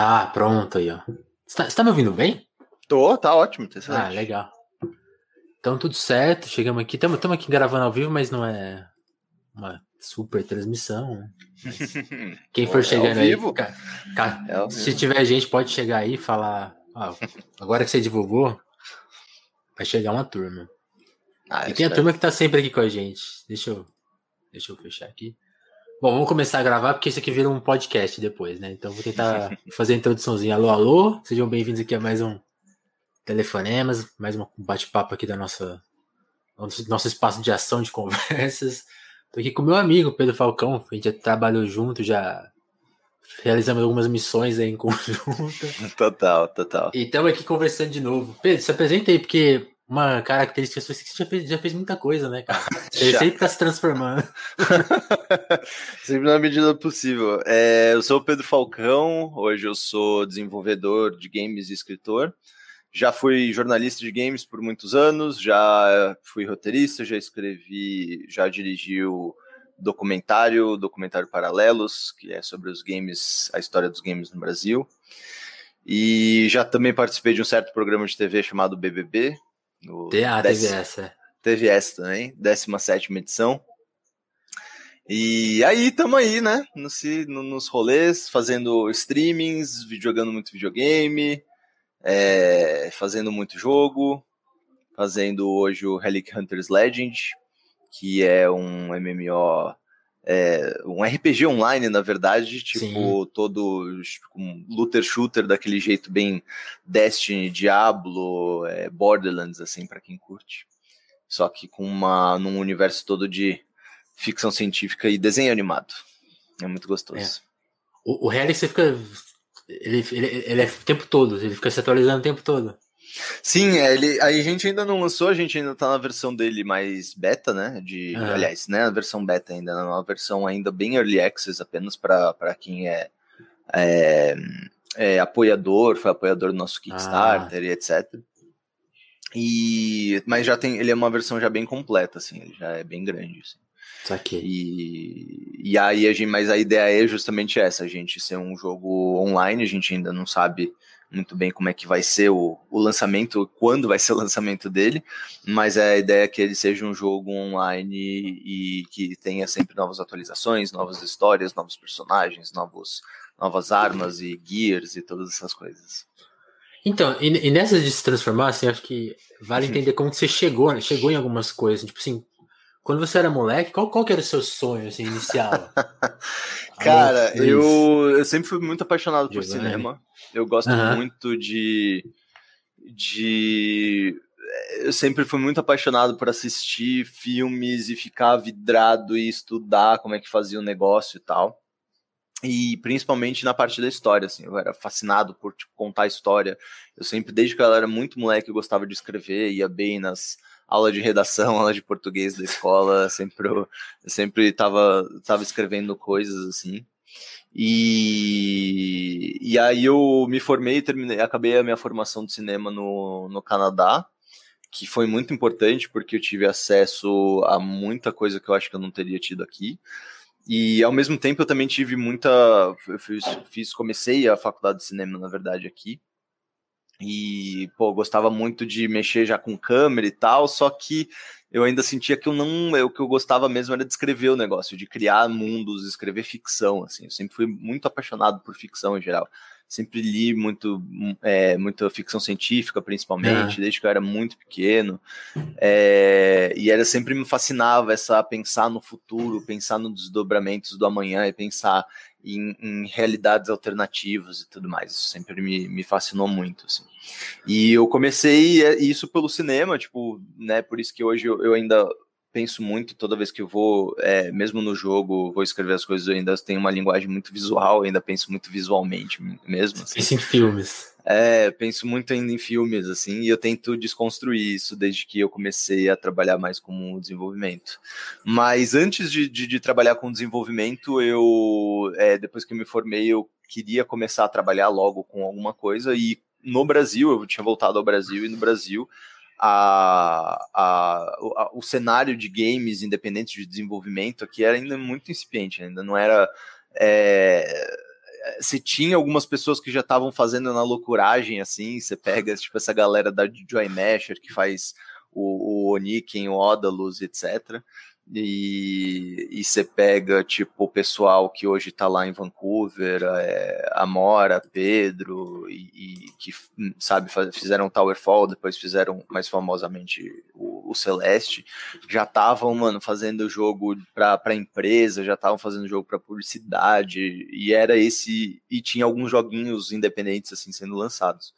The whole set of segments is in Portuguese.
Ah, pronto aí, ó. Você tá, você tá me ouvindo bem? Tô, tá ótimo, tá. Ah, legal. Então tudo certo, chegamos aqui. Estamos aqui gravando ao vivo, mas não é uma super transmissão. né? Quem for é chegando aí, É se vivo. tiver gente, pode chegar aí e falar. "Ah, agora que você divulgou, vai chegar uma turma. Ah, E tem a turma que tá sempre aqui com a gente. Deixa eu, deixa eu fechar aqui. Bom, vamos começar a gravar porque isso aqui vira um podcast depois, né? Então vou tentar fazer a introduçãozinha. Alô, alô, sejam bem-vindos aqui a mais um Telefonemas, mais um bate-papo aqui da nossa nosso, espaço de ação de conversas. Tô aqui com meu amigo Pedro Falcão, a gente já trabalhou junto, já realizamos algumas missões aí em conjunto. Total, total. E estamos aqui conversando de novo. Pedro, se apresenta aí, porque uma característica sua que você já fez, já fez muita coisa, né, cara? Você sempre tá se transformando. Sempre na medida do possível. É, eu sou o Pedro Falcão, hoje eu sou desenvolvedor de games e escritor. Já fui jornalista de games por muitos anos, já fui roteirista, já escrevi, já dirigi o documentário, documentário Paralelos, que é sobre os games, a história dos games no Brasil. E já também participei de um certo programa de TV chamado BBB. No Ah, dez- teve essa. Teve essa também, 17 edição. E aí, tamo aí, né? Nos, no- nos rolês, fazendo streamings, jogando muito videogame, é, fazendo muito jogo, fazendo hoje o Relic Hunters Legend, que é um MMO, é, um RPG online, na verdade, tipo, todo um looter shooter daquele jeito bem Destiny, Diablo, é, Borderlands, assim, pra quem curte só que com uma num universo todo de ficção científica e desenho animado. É muito gostoso. O, o Helix, você fica. Ele, ele, ele é o tempo todo, ele fica se atualizando o tempo todo. Sim, é, ele, a gente ainda não lançou, a gente ainda tá na versão dele mais beta, né? De. Aliás, né? A versão beta ainda, é uma versão ainda bem early access, apenas para quem é, é, é apoiador, foi apoiador do nosso Kickstarter e etc. E, mas já tem, ele é uma versão já bem completa, assim, ele já é bem grande. Assim. Saquei. E, e aí a gente, mas a ideia é justamente essa, a gente ser um jogo online, a gente ainda não sabe muito bem como é que vai ser o, o lançamento, quando vai ser o lançamento dele, mas a ideia é que ele seja um jogo online e que tenha sempre novas atualizações, novas histórias, novos personagens, novos, novas armas e gears e todas essas coisas. Então, e, e nessa de se transformar, assim, acho que vale entender como que você chegou, né? Chegou em algumas coisas. Tipo assim, quando você era moleque, qual, qual que era o seu sonho, assim, inicial? Cara, eu, eu sempre fui muito apaixonado por Giovanni. cinema. Eu gosto muito de. de. Eu sempre fui muito apaixonado por assistir filmes e ficar vidrado e estudar como é que fazia o negócio e tal. E principalmente na parte da história, assim, eu era fascinado por tipo, contar história. Eu sempre, desde que eu era muito moleque, eu gostava de escrever, ia bem nas aulas de redação, aula de português da escola, sempre sempre tava, tava escrevendo coisas assim. E, e aí eu me formei e terminei, acabei a minha formação de cinema no, no Canadá, que foi muito importante porque eu tive acesso a muita coisa que eu acho que eu não teria tido aqui. E ao mesmo tempo eu também tive muita. Eu fiz, fiz- comecei a faculdade de cinema, na verdade, aqui. E, pô, gostava muito de mexer já com câmera e tal, só que eu ainda sentia que eu não. Eu, o que eu gostava mesmo era de escrever o negócio, de criar mundos, escrever ficção, assim. Eu sempre fui muito apaixonado por ficção em geral. Sempre li muito, é, muita ficção científica, principalmente, desde que eu era muito pequeno. É, e era sempre me fascinava essa pensar no futuro, pensar nos desdobramentos do amanhã e pensar em, em realidades alternativas e tudo mais. Isso sempre me, me fascinou muito, assim. E eu comecei é, isso pelo cinema, tipo, né? Por isso que hoje eu, eu ainda penso muito toda vez que eu vou, é, mesmo no jogo, vou escrever as coisas, eu ainda tenho uma linguagem muito visual, ainda penso muito visualmente mesmo. Assim. Em filmes. É, penso muito ainda em filmes, assim, e eu tento desconstruir isso desde que eu comecei a trabalhar mais com desenvolvimento. Mas antes de, de, de trabalhar com desenvolvimento, eu, é, depois que eu me formei, eu queria começar a trabalhar logo com alguma coisa, e no Brasil, eu tinha voltado ao Brasil, e no Brasil, a, a, a, o cenário de games independentes de desenvolvimento aqui era ainda muito incipiente, ainda não era. É, você tinha algumas pessoas que já estavam fazendo na loucuragem, assim, você pega, tipo, essa galera da Joy Masher que faz o, o Oniken, o Odalus, etc. E você pega, tipo, o pessoal que hoje está lá em Vancouver, é, Amora, Pedro, e, e, que, sabe, fizeram Towerfall, depois fizeram mais famosamente o, o Celeste, já estavam, mano, fazendo jogo para empresa, já estavam fazendo jogo para publicidade, e era esse, e tinha alguns joguinhos independentes, assim, sendo lançados.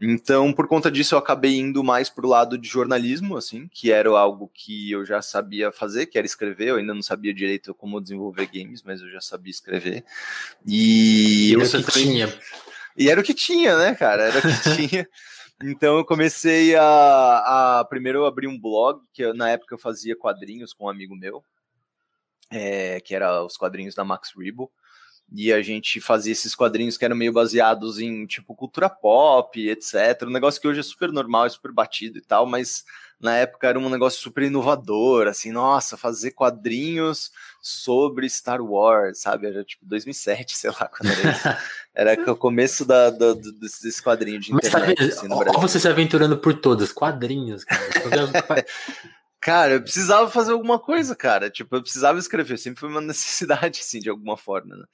Então, por conta disso, eu acabei indo mais pro lado de jornalismo, assim, que era algo que eu já sabia fazer, que era escrever. Eu ainda não sabia direito como desenvolver games, mas eu já sabia escrever. E, e era o que tinha. E era o que tinha, né, cara? Era o que tinha. Então eu comecei a, a, Primeiro eu abri um blog, que eu, na época eu fazia quadrinhos com um amigo meu, é, que era os quadrinhos da Max Rebo e a gente fazia esses quadrinhos que eram meio baseados em tipo cultura pop, etc. Um negócio que hoje é super normal, é super batido e tal, mas na época era um negócio super inovador, assim, nossa, fazer quadrinhos sobre Star Wars, sabe? Era tipo 2007, sei lá, quando era isso. Era o começo da, da, desse quadrinho de internet. Mas tá vendo? Assim, você se aventurando por todas, quadrinhos, cara. Cara, eu precisava fazer alguma coisa, cara. Tipo, eu precisava escrever. Sempre foi uma necessidade, assim, de alguma forma, né?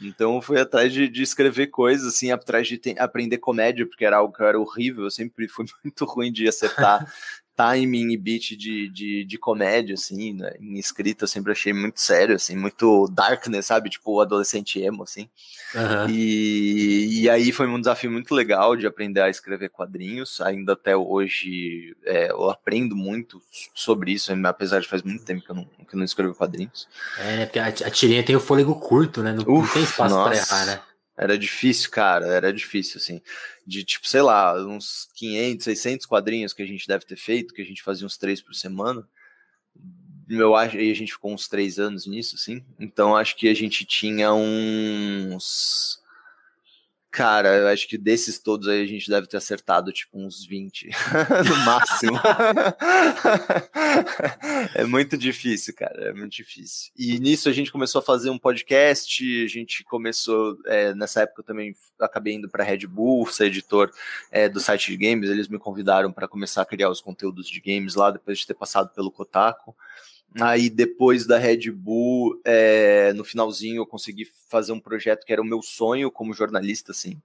Então eu fui atrás de, de escrever coisas, assim, atrás de aprender comédia, porque era algo que era horrível. Eu sempre fui muito ruim de acertar timing e beat de, de, de comédia, assim, né? em escrita eu sempre achei muito sério, assim, muito darkness, sabe? Tipo, adolescente emo, assim. Uhum. E, e aí foi um desafio muito legal de aprender a escrever quadrinhos. Ainda até hoje é, eu aprendo muito sobre isso, apesar de faz muito tempo que eu não, que eu não escrevo quadrinhos. É, né? Porque a, a tirinha tem o fôlego curto, né? Não, Uf, não tem espaço para errar, né? Era difícil, cara, era difícil, assim. De, tipo, sei lá, uns 500, 600 quadrinhos que a gente deve ter feito, que a gente fazia uns três por semana. Eu acho, e a gente ficou uns três anos nisso, assim. Então, acho que a gente tinha uns Cara, eu acho que desses todos aí a gente deve ter acertado tipo uns 20 no máximo. é muito difícil, cara, é muito difícil. E nisso a gente começou a fazer um podcast, a gente começou, é, nessa época eu também acabei indo para Red Bull, ser editor é, do site de games, eles me convidaram para começar a criar os conteúdos de games lá, depois de ter passado pelo Kotaku. Aí depois da Red Bull, é, no finalzinho eu consegui fazer um projeto que era o meu sonho como jornalista, assim.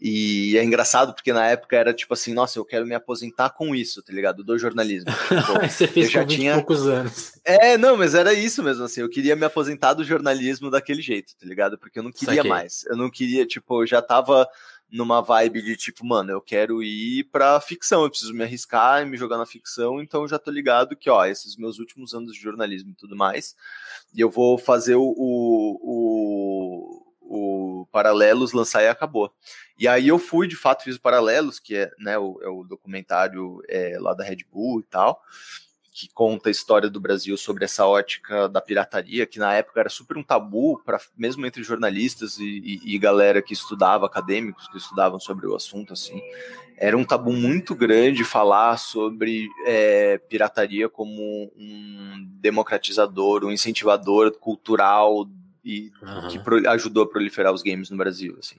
E é engraçado porque na época era tipo assim, nossa, eu quero me aposentar com isso, tá ligado? Do jornalismo. Tipo, Você fez já tinha poucos anos. É, não, mas era isso mesmo, assim. Eu queria me aposentar do jornalismo daquele jeito, tá ligado? Porque eu não queria mais. Eu não queria, tipo, eu já tava numa vibe de tipo, mano, eu quero ir pra ficção, eu preciso me arriscar e me jogar na ficção, então já tô ligado que, ó, esses meus últimos anos de jornalismo e tudo mais, e eu vou fazer o, o, o, o Paralelos lançar e acabou. E aí eu fui, de fato, fiz o Paralelos, que é, né, o, é o documentário é, lá da Red Bull e tal, que conta a história do Brasil sobre essa ótica da pirataria, que na época era super um tabu, para mesmo entre jornalistas e, e, e, galera que estudava, acadêmicos que estudavam sobre o assunto, assim, era um tabu muito grande falar sobre é, pirataria como um democratizador, um incentivador cultural e uhum. que pro, ajudou a proliferar os games no Brasil, assim.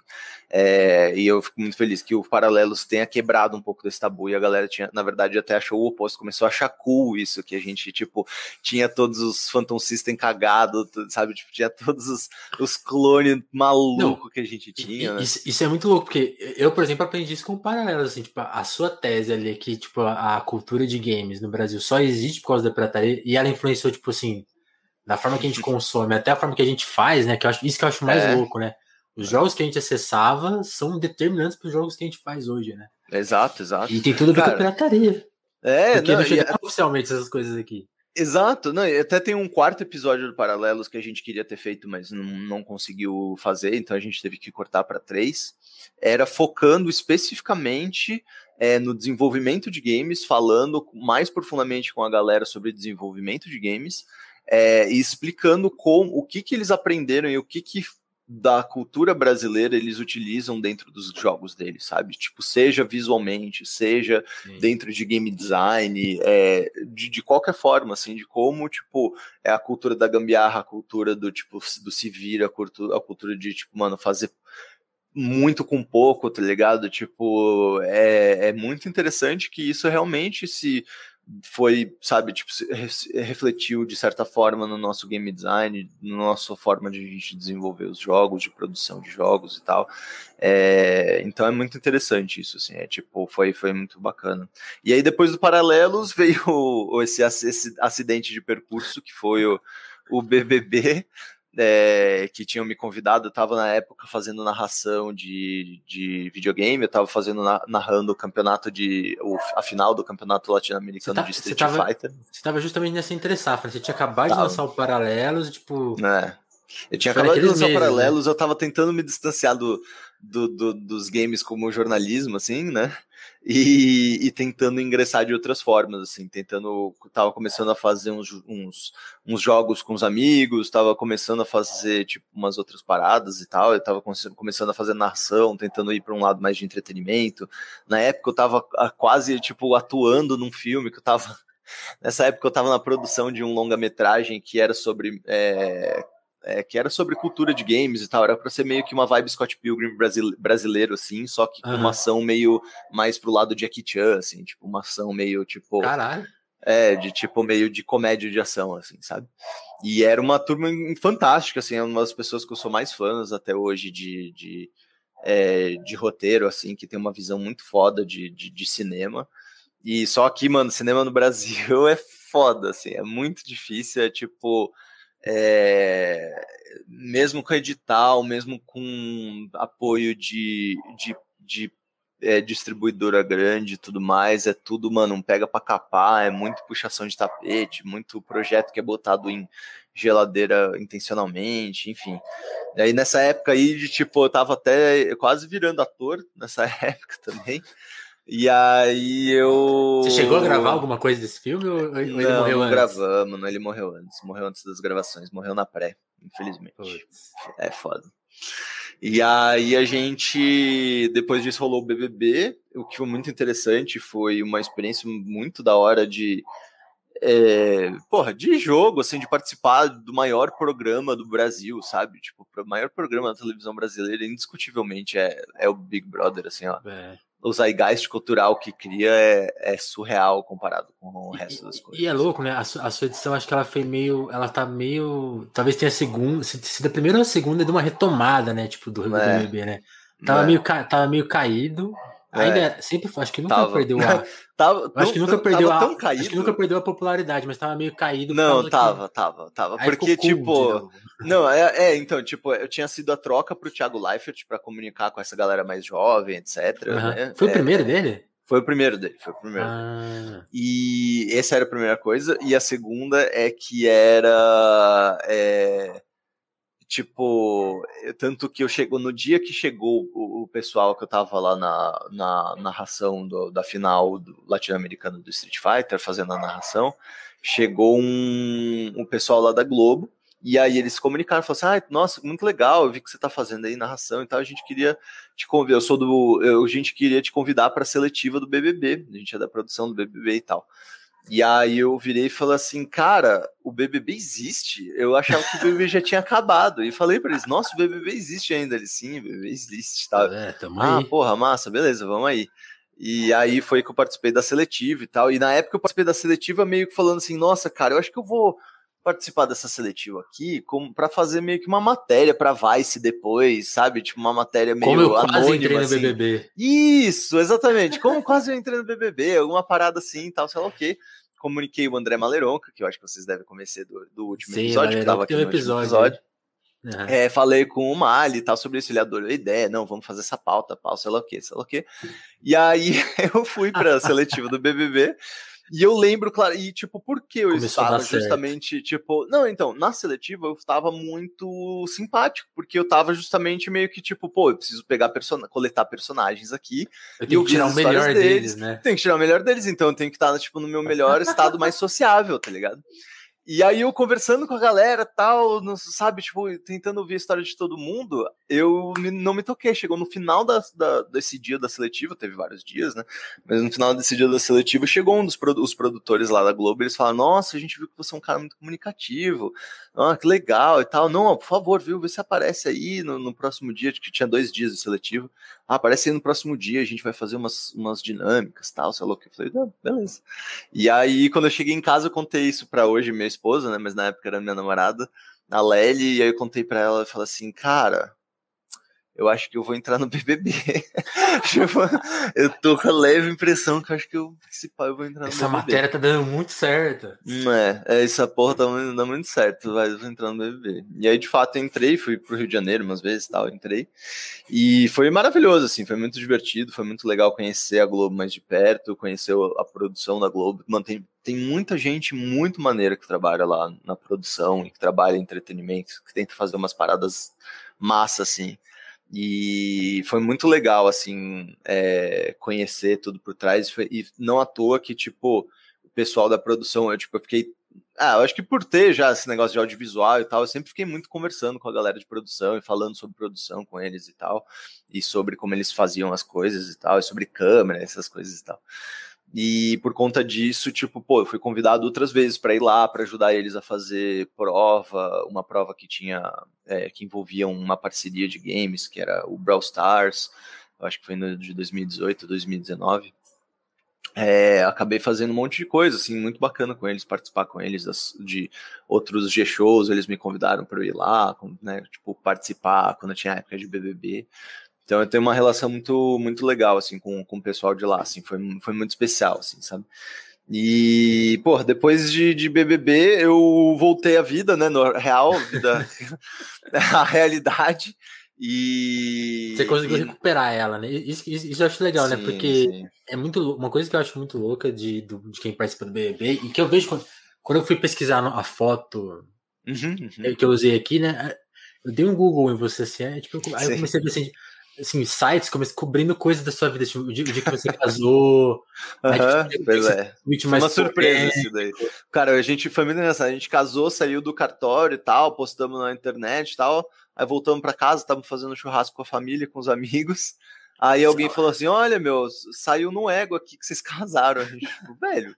É, e eu fico muito feliz que o Paralelos tenha quebrado um pouco desse tabu e a galera tinha, na verdade, até achou o oposto, começou a achar cool isso, que a gente, tipo, tinha todos os Phantom System cagados, sabe, tipo, tinha todos os, os clones malucos que a gente tinha, né? isso, isso, é muito louco, porque eu, por exemplo, aprendi isso com o Paralelos, assim, tipo, a sua tese ali, é que, tipo, a, a cultura de games no Brasil só existe por causa da pirataria, e ela influenciou, tipo, assim, da forma que a gente consome, até a forma que a gente faz, né? Que acho, isso que eu acho mais é. louco, né? Os jogos que a gente acessava são determinantes para os jogos que a gente faz hoje, né? Exato, exato. E tem tudo a ver com a pirataria. É, Porque não, não chega é... oficialmente essas coisas aqui. Exato, não, até tem um quarto episódio do Paralelos que a gente queria ter feito, mas não, não conseguiu fazer, então a gente teve que cortar para três. Era focando especificamente é, no desenvolvimento de games, falando mais profundamente com a galera sobre desenvolvimento de games, é, e explicando como, o que, que eles aprenderam e o que, que da cultura brasileira eles utilizam dentro dos jogos deles, sabe? Tipo, seja visualmente, seja Sim. dentro de game design, é, de, de, qualquer forma, assim, de como, tipo, é a cultura da gambiarra, a cultura do, tipo, do se vir, a cultura, a cultura de, tipo, mano, fazer muito com pouco, tá ligado? Tipo, é, é muito interessante que isso realmente se foi, sabe, tipo, refletiu de certa forma no nosso game design, na nossa forma de a gente desenvolver os jogos, de produção de jogos e tal. É, então é muito interessante isso, assim, é tipo, foi, foi muito bacana. E aí depois do Paralelos veio esse, esse acidente de percurso que foi o, o BBB, é, que tinham me convidado, eu estava na época fazendo narração de, de videogame, eu estava fazendo narrando o campeonato de o, a final do campeonato latino-americano tá, de Street você tava, Fighter. Você estava justamente nessa interessar, você tinha acabado tava. de lançar o Paralelos, tipo. É. Eu tinha acabado de lançar o né? Paralelos, né? eu estava tentando me distanciar do, do, do, dos games como jornalismo, assim, né? E, e, tentando ingressar de outras formas, assim, tentando, tava começando a fazer uns, uns, uns jogos com os amigos, tava começando a fazer, tipo, umas outras paradas e tal, eu tava começando a fazer narração, tentando ir para um lado mais de entretenimento, na época eu tava quase, tipo, atuando num filme que eu tava, nessa época eu tava na produção de um longa-metragem que era sobre é, é, que era sobre cultura de games e tal, era para ser meio que uma vibe Scott Pilgrim brasileiro, assim, só que com uhum. uma ação meio mais pro lado de Jackie Chan, assim, tipo, uma ação meio, tipo... Caralho! É, de tipo, meio de comédia de ação, assim, sabe? E era uma turma fantástica, assim, é uma das pessoas que eu sou mais fãs até hoje de, de, é, de roteiro, assim, que tem uma visão muito foda de, de, de cinema. E só que, mano, cinema no Brasil é foda, assim, é muito difícil, é tipo é, mesmo com edital, mesmo com apoio de, de, de é, distribuidora grande e tudo mais, é tudo, mano, um pega para capar, é muito puxação de tapete, muito projeto que é botado em geladeira intencionalmente, enfim. E aí nessa época aí, de tipo, eu tava até quase virando ator nessa época também. E aí eu. Você chegou a gravar alguma coisa desse filme ou não, ele morreu antes? gravamos, não, ele morreu antes. Morreu antes das gravações, morreu na pré, infelizmente. Puts. É foda. E aí a gente, depois disso rolou o BBB, o que foi muito interessante, foi uma experiência muito da hora de, é, porra, de jogo, assim, de participar do maior programa do Brasil, sabe? Tipo, o maior programa da televisão brasileira, indiscutivelmente, é, é o Big Brother, assim, ó. É o zeitgeist cultural que cria é, é, surreal comparado com o resto das coisas. E é louco, né? A, a, sua edição, acho que ela foi meio. Ela tá meio. Talvez tenha a segunda. Se, da primeira ou a segunda é de uma retomada, né? Tipo, do, do é. BBB, né? Tava, é. meio, tava meio caído. Ainda é. sempre acho que nunca tava. perdeu a. tava, acho que nunca perdeu a. Acho que nunca perdeu a popularidade, mas tava meio caído. Não, tava, que... tava, tava. Aí porque, tipo. Não, é, é, então, tipo, eu tinha sido a troca pro Thiago Leifert para comunicar com essa galera mais jovem, etc. Uhum. Né? Foi é, o primeiro dele? Foi o primeiro dele, foi o primeiro. Ah. E essa era a primeira coisa. E a segunda é que era. É, tipo, tanto que eu chego no dia que chegou o, o pessoal que eu tava lá na, na narração do, da final do latino-americano do Street Fighter, fazendo a narração, chegou um, um pessoal lá da Globo e aí eles se comunicaram, falaram assim, ah, nossa, muito legal, eu vi que você está fazendo aí narração e tal, a gente queria te convidar, eu sou do, eu, a gente queria te convidar para a seletiva do BBB, a gente é da produção do BBB e tal. E aí eu virei e falei assim, cara, o BBB existe? Eu achava que o BBB já tinha acabado. E falei para eles, nossa, o BBB existe ainda. Eles, sim, o BBB existe, tá? É, tamo ah, aí. porra, massa, beleza, vamos aí. E aí foi que eu participei da seletiva e tal. E na época eu participei da seletiva meio que falando assim, nossa, cara, eu acho que eu vou participar dessa seletiva aqui como para fazer meio que uma matéria para Vice depois, sabe? Tipo uma matéria meio como eu quase anônima, entrei no assim. BBB. Isso, exatamente. Como quase eu entrei no BBB, alguma parada assim, tal, sei lá o quê. Comuniquei o André Maleronca, que eu acho que vocês devem conhecer do, do último Sim, episódio, que tava aqui no episódio. episódio. Uhum. É, falei com o Mali e tal sobre isso, ele adorou a ideia, não, vamos fazer essa pauta, pauta, sei lá o quê, sei lá o quê. E aí eu fui para a seletiva do BBB e eu lembro, claro, e tipo, por que eu Começou estava justamente, tipo, não, então, na seletiva eu estava muito simpático, porque eu estava justamente meio que tipo, pô, eu preciso pegar person coletar personagens aqui eu e eu tirar o melhor deles, deles, né? Tem que tirar o melhor deles, então eu tenho que estar tipo no meu melhor estado mais sociável, tá ligado? E aí eu conversando com a galera tal, não, sabe, tipo, tentando ouvir a história de todo mundo, eu não me toquei. Chegou no final da, da, desse dia da seletiva, teve vários dias, né? Mas no final desse dia da seletiva, chegou um dos os produtores lá da Globo, eles falaram, nossa, a gente viu que você é um cara muito comunicativo, ah, que legal e tal. Não, por favor, viu, vê se aparece aí no, no próximo dia, que tinha dois dias de seletivo. Ah, aparece aí no próximo dia, a gente vai fazer umas, umas dinâmicas tal, sei lá o que. Eu falei, ah, beleza. E aí, quando eu cheguei em casa, eu contei isso para hoje, minha esposa, né? Mas na época era minha namorada, a Lely, e aí eu contei para ela e falei assim, cara, eu acho que eu vou entrar no BBB. Tipo, eu tô com a leve impressão que eu acho que eu, se pá, eu vou entrar no essa BBB. Essa matéria tá dando muito certo. É, é essa porra tá dando muito certo, vai, eu vou entrar no BBB. E aí, de fato, eu entrei, fui pro Rio de Janeiro umas vezes tal, entrei. E foi maravilhoso, assim, foi muito divertido, foi muito legal conhecer a Globo mais de perto, conhecer a produção da Globo. Mantém, tem muita gente muito maneira que trabalha lá na produção, que trabalha em entretenimento, que tenta fazer umas paradas massa, assim. E foi muito legal, assim, é, conhecer tudo por trás. E não à toa que, tipo, o pessoal da produção, eu, tipo, eu fiquei. Ah, eu acho que por ter já esse negócio de audiovisual e tal, eu sempre fiquei muito conversando com a galera de produção e falando sobre produção com eles e tal, e sobre como eles faziam as coisas e tal, e sobre câmera, essas coisas e tal. E por conta disso, tipo, pô, eu fui convidado outras vezes para ir lá para ajudar eles a fazer prova, uma prova que tinha é, que envolvia uma parceria de games, que era o Brawl Stars, eu acho que foi no de 2018, 2019. É, acabei fazendo um monte de coisa, assim, muito bacana com eles, participar com eles das, de outros G-shows, eles me convidaram para ir lá, né, tipo, participar quando tinha época de BBB. Então eu tenho uma relação muito, muito legal, assim, com, com o pessoal de lá, assim, foi, foi muito especial, assim, sabe? E, pô, depois de, de BBB, eu voltei à vida, né, no real, vida, a realidade, e... Você conseguiu e... recuperar ela, né? Isso, isso, isso eu acho legal, né? sim, né? Porque sim. é muito uma coisa que eu acho muito louca de, de quem participa do BBB e que eu vejo quando, quando eu fui pesquisar a foto uhum, uhum. que eu usei aqui, né? Eu dei um Google em você, assim, é, tipo, aí eu comecei a ver assim, assim, sites cobrindo coisas da sua vida, tipo, o dia, o dia que você casou. Uhum, aí, tipo, pois é. Uma surpresa isso daí. Cara, a gente muito engraçado. A gente casou, saiu do cartório e tal, postamos na internet e tal. Aí voltamos para casa, estávamos fazendo churrasco com a família, com os amigos. Aí alguém falou assim: Olha, meu, saiu no ego aqui que vocês casaram. A gente, tipo, velho.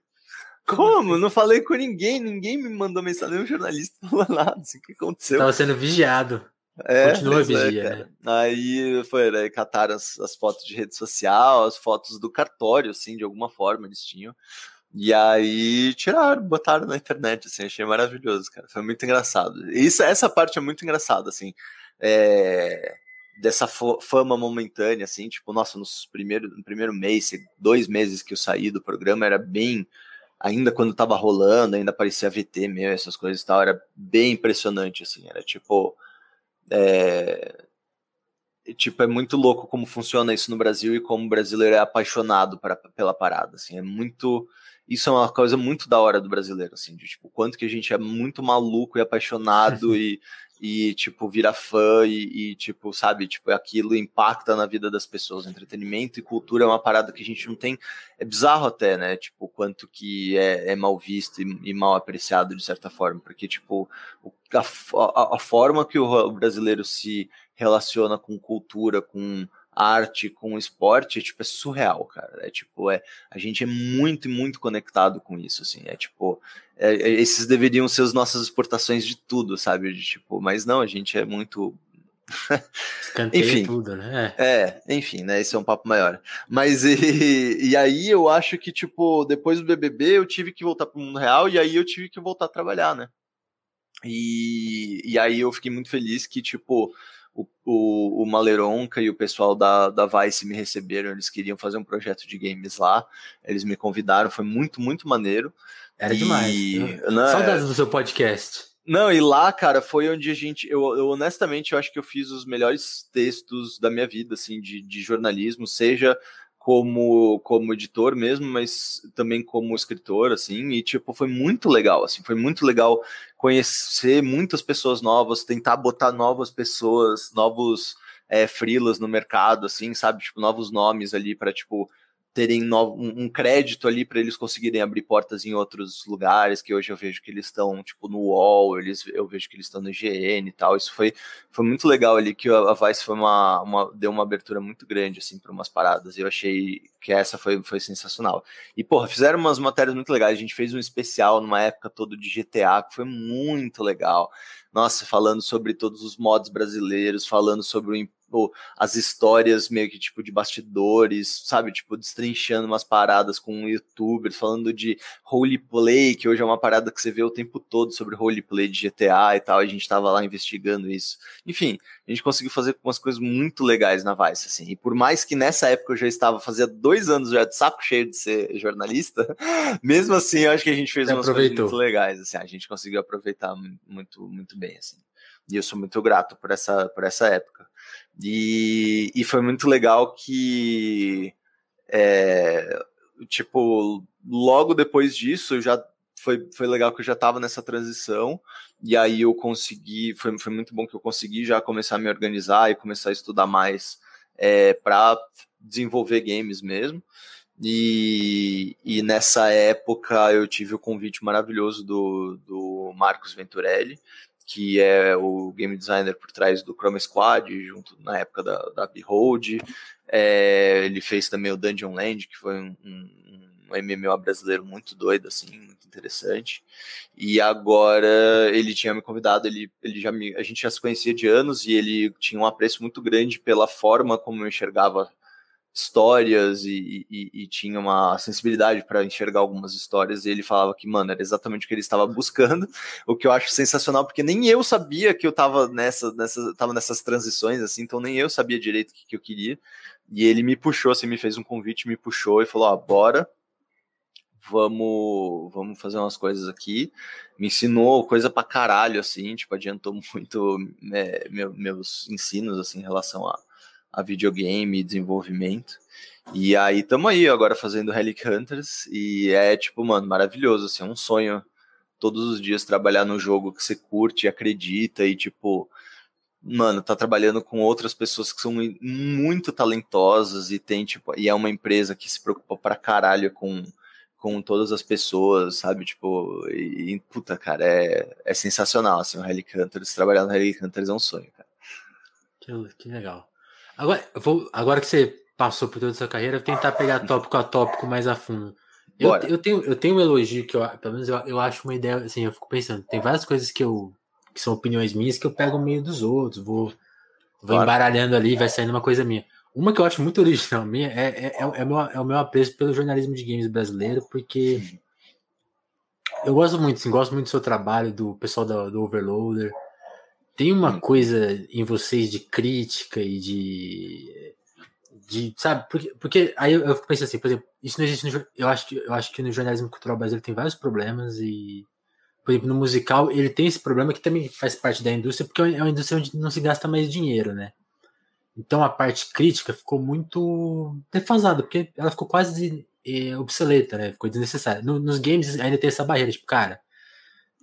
Como? Não falei com ninguém, ninguém me mandou mensagem, nenhum jornalista falou nada. Assim, o que aconteceu? Tava sendo vigiado. É, Continua a vigia, é, né? Aí foi, aí cataram as, as, fotos de rede social, as fotos do cartório, assim, de alguma forma eles tinham. E aí tiraram, botaram na internet, assim, achei maravilhoso, cara. Foi muito engraçado. Isso, essa parte é muito engraçada, assim. É, dessa fama momentânea, assim, tipo, nossa, nos primeiros, no primeiro mês, dois meses que eu saí do programa, era bem ainda quando tava rolando, ainda aparecia VT meu, essas coisas e tal, era bem impressionante, assim, era tipo, é, tipo, é muito louco como funciona isso no Brasil e como o brasileiro é apaixonado pra, pela parada, assim, é muito, isso é uma coisa muito da hora do brasileiro, assim, de, tipo, quanto que a gente é muito maluco e apaixonado e, e, tipo, vira fã e, e, tipo, sabe, tipo, aquilo impacta na vida das pessoas, entretenimento e cultura é uma parada que a gente não tem, é bizarro até, né, tipo, quanto que é, é mal visto e, e, mal apreciado de certa forma, porque, tipo, a, a forma que o brasileiro se relaciona com cultura, com arte, com esporte, é, tipo, é surreal, cara. É tipo, é, a gente é muito, muito conectado com isso, assim. É tipo, é, é esses deveriam ser as nossas exportações de tudo, sabe? De, tipo, mas não, a gente é muito. enfim, tudo, né? É, enfim, né? Esse é um papo maior. Mas e, e aí eu acho que, tipo, depois do BBB eu tive que voltar pro mundo real e aí eu tive que voltar a trabalhar, né? E, e aí eu fiquei muito feliz que, tipo, o, o, o Maleronca e o pessoal da, da Vice me receberam, eles queriam fazer um projeto de games lá, eles me convidaram, foi muito, muito maneiro. Era e, demais. Né? Saudades do seu podcast. Não, e lá, cara, foi onde a gente. Eu, eu, honestamente eu acho que eu fiz os melhores textos da minha vida, assim, de, de jornalismo, seja como como editor mesmo, mas também como escritor, assim, e tipo, foi muito legal, assim, foi muito legal conhecer muitas pessoas novas, tentar botar novas pessoas, novos é, frilas no mercado, assim, sabe, tipo, novos nomes ali para tipo, terem no, um, crédito ali para eles conseguirem abrir portas em outros lugares, que hoje eu vejo que eles estão, tipo, no UOL, eles, eu vejo que eles estão no IGN e tal. Isso foi, foi muito legal ali, que a Vice foi uma, uma deu uma abertura muito grande, assim, para umas paradas. E eu achei que essa foi, foi sensacional. E, porra, fizeram umas matérias muito legais. A gente fez um especial numa época todo de GTA, que foi muito legal. Nossa, falando sobre todos os mods brasileiros, falando sobre o tipo, as histórias meio que tipo de bastidores, sabe? Tipo, destrinchando umas paradas com youtubers, falando de roleplay, que hoje é uma parada que você vê o tempo todo sobre roleplay de GTA e tal, a gente tava lá investigando isso. Enfim, a gente conseguiu fazer umas coisas muito legais na Vice, assim. E por mais que nessa época eu já estava, fazia dois anos já de saco cheio de ser jornalista, mesmo assim eu acho que a gente fez umas aproveitou. coisas muito legais, assim. A gente conseguiu aproveitar muito, muito bem, assim. E eu sou muito grato por essa, por essa época. E, e foi muito legal que, é, tipo, logo depois disso, já foi, foi legal que eu já estava nessa transição, e aí eu consegui, foi, foi muito bom que eu consegui já começar a me organizar e começar a estudar mais é, para desenvolver games mesmo. E, e, nessa época eu tive o convite maravilhoso do, do Marcos Venturelli, que é o game designer por trás do Chrome Squad, junto na época da, da Behold. É, ele fez também o Dungeon Land, que foi um, um, um MMO brasileiro muito doido, assim, muito interessante. E agora ele tinha me convidado, ele, ele já me, a gente já se conhecia de anos e ele tinha um apreço muito grande pela forma como eu enxergava histórias e, e, e, tinha uma sensibilidade para enxergar algumas histórias e ele falava que, mano, era exatamente o que ele estava buscando, o que eu acho sensacional, porque nem eu sabia que eu estava nessa, nessa, tava nessas transições, assim, então nem eu sabia direito o que, que eu queria, e ele me puxou, assim, me fez um convite, me puxou e falou, ó, bora, vamos, vamos fazer umas coisas aqui, me ensinou coisa pra caralho, assim, tipo, adiantou muito é, meu, meus ensinos, assim, em relação a a videogame, desenvolvimento. E aí tamo aí agora fazendo Relic Hunters e é tipo, mano, maravilhoso, assim, é um sonho todos os dias trabalhar no jogo que você curte, acredita e tipo, mano, tá trabalhando com outras pessoas que são muito talentosas e tem tipo, e é uma empresa que se preocupa pra caralho com com todas as pessoas, sabe? Tipo, e, e puta, cara, é, é sensacional, assim, o Relic Hunters, trabalhar no Relic Hunters é um sonho, cara. Que, que legal. Agora, vou, agora que você passou por toda a sua carreira, vou tentar pegar tópico a tópico mais a fundo. Eu, eu, tenho, eu tenho um elogio que eu, pelo menos eu, eu acho uma ideia, assim, eu fico pensando, tem várias coisas que eu que são opiniões minhas que eu pego meio dos outros, vou, vou embaralhando ali, vai saindo uma coisa minha. Uma que eu acho muito original minha é, é, é, é, meu, é o meu apreço pelo jornalismo de games brasileiro, porque eu gosto muito, assim, gosto muito do seu trabalho, do pessoal do, do Overloader, tem uma hum. coisa em vocês de crítica e de. de sabe? Porque, porque aí eu, pensando assim, por exemplo, isso não existe no, eu acho que Eu acho que no jornalismo cultural brasileiro tem vários problemas e. Por exemplo, no musical, ele tem esse problema que também faz parte da indústria, porque é uma indústria onde não se gasta mais dinheiro, né? Então a parte crítica ficou muito defasada, porque ela ficou quase é, obsoleta, né? Ficou desnecessária. No, nos games ainda tem essa barreira, tipo, cara,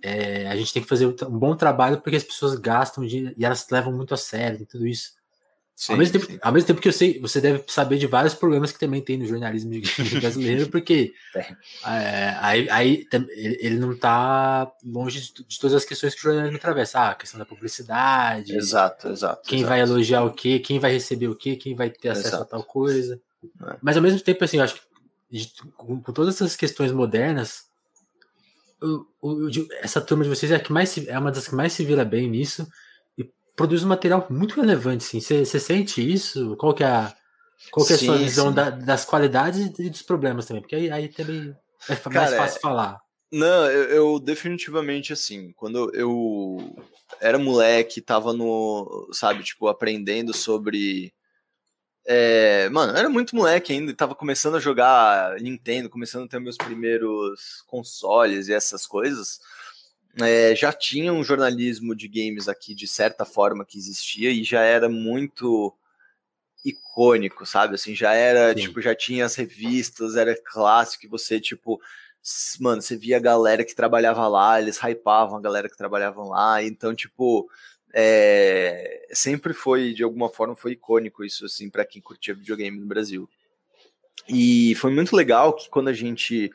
é, a gente tem que fazer um bom trabalho porque as pessoas gastam de, e elas levam muito a sério e tudo isso. Sim, ao, mesmo tempo, ao mesmo tempo que eu sei, você deve saber de vários problemas que também tem no jornalismo brasileiro, porque é, aí, aí ele não está longe de, todas as questões que o jornalismo atravessa. Ah, a questão da publicidade. Exato, exato. Quem exato. vai elogiar o quê, quem vai receber o quê, quem vai ter acesso exato. a tal coisa. É. Mas ao mesmo tempo, assim, eu acho que com todas essas questões modernas, essa turma de vocês é, a que mais se, é uma das que mais se vira bem nisso e produz um material muito relevante, sim. Você sente isso? Qual que é a, qual que é a sua visão da, das qualidades e dos problemas também? Porque aí, aí também é mais Cara, fácil falar. Não, eu, eu, definitivamente assim, quando eu era moleque, tava no, sabe, tipo, aprendendo sobre é, mano, era muito moleque ainda, tava começando a jogar Nintendo, começando a ter meus primeiros consoles e essas coisas. É, já tinha um jornalismo de games aqui, de certa forma, que existia e já era muito icônico, sabe? Assim, já era, Sim. tipo, já tinha as revistas, era clássico, e você, tipo, mano, você via a galera que trabalhava lá, eles hypavam a galera que trabalhava lá, então, tipo, é, sempre foi, de alguma forma, foi icônico isso, assim, para quem curtia videogame no Brasil. E foi muito legal que quando a gente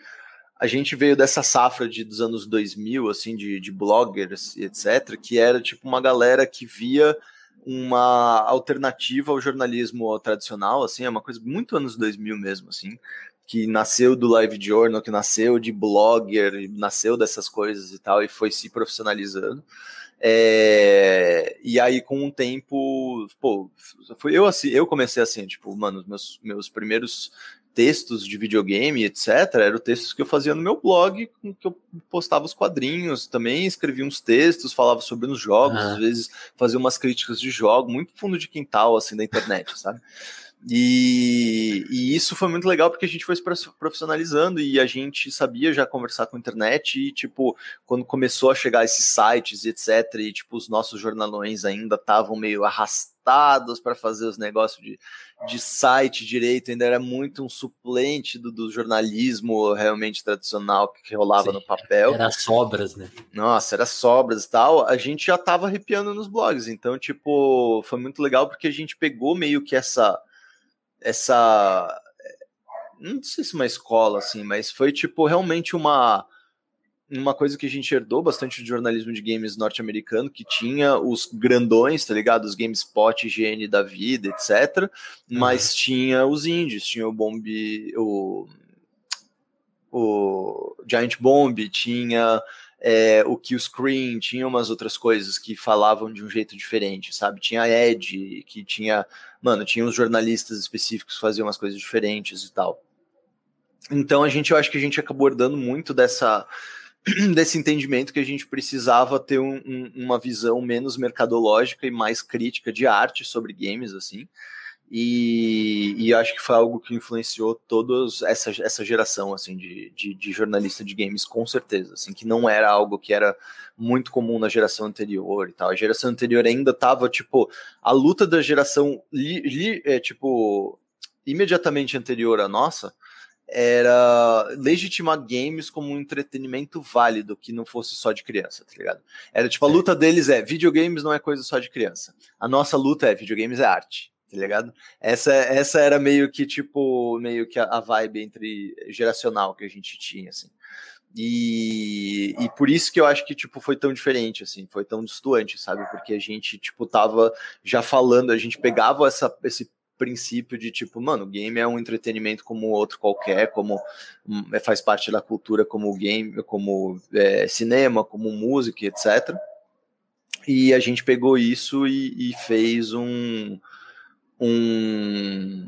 a gente veio dessa safra de, dos anos 2000, assim, de, de bloggers e etc., que era tipo uma galera que via uma alternativa ao jornalismo tradicional, assim, é uma coisa muito anos 2000 mesmo, assim, que nasceu do live journal, que nasceu de blogger, nasceu dessas coisas e tal, e foi se profissionalizando. É, e aí, com o tempo, pô, foi eu assim, eu comecei assim, tipo, mano, meus, meus primeiros textos de videogame, etc., eram textos que eu fazia no meu blog, que eu postava os quadrinhos, também escrevia uns textos, falava sobre os jogos, ah. às vezes fazia umas críticas de jogo, muito fundo de quintal, assim, da internet, sabe? E, e, isso foi muito legal porque a gente foi se profissionalizando e a gente sabia já conversar com a internet e, tipo, quando começou a chegar esses sites e etc, e, tipo, os nossos jornalões ainda estavam meio arrastados para fazer os negócios de, de site direito, ainda era muito um suplente do, do jornalismo realmente tradicional que rolava Sim, no papel. Era sobras, né? Nossa, era sobras e tal. A gente já tava arrepiando nos blogs, então, tipo, foi muito legal porque a gente pegou meio que essa essa não sei se uma escola assim, mas foi tipo realmente uma uma coisa que a gente herdou bastante de jornalismo de games norte-americano, que tinha os grandões, tá ligado? Os GameSpot, IGN da vida, etc. Mas uhum. tinha os indies, tinha o Bomb, o, o Giant Bomb, tinha é, o Kill Screen, tinha umas outras coisas que falavam de um jeito diferente, sabe? Tinha Ed, que tinha mano, tinha uns jornalistas específicos que faziam umas coisas diferentes e tal. Então a gente, eu acho que a gente acabou herdando muito dessa desse entendimento que a gente precisava ter um, um, uma visão menos mercadológica e mais crítica de arte sobre games, assim. E, e, acho que foi algo que influenciou toda essa, essa geração assim de, de, de, jornalista de games com certeza assim que não era algo que era muito comum na geração anterior e tal a geração anterior ainda tava tipo a luta da geração li, li, é, tipo imediatamente anterior à nossa era legitimar games como um entretenimento válido que não fosse só de criança, tá ligado? Era tipo a luta deles é videogames não é coisa só de criança. A nossa luta é videogames é arte tá ligado? Essa, essa era meio que, tipo, meio que a, vibe entre geracional que a gente tinha, assim. E, e por isso que eu acho que, tipo, foi tão diferente, assim, foi tão distante, sabe? Porque a gente, tipo, tava já falando, a gente pegava essa, esse princípio de tipo, mano, o game é um entretenimento como outro qualquer, como um, faz parte da cultura como game, como é, cinema, como música, etc. E a gente pegou isso e, e fez um, um,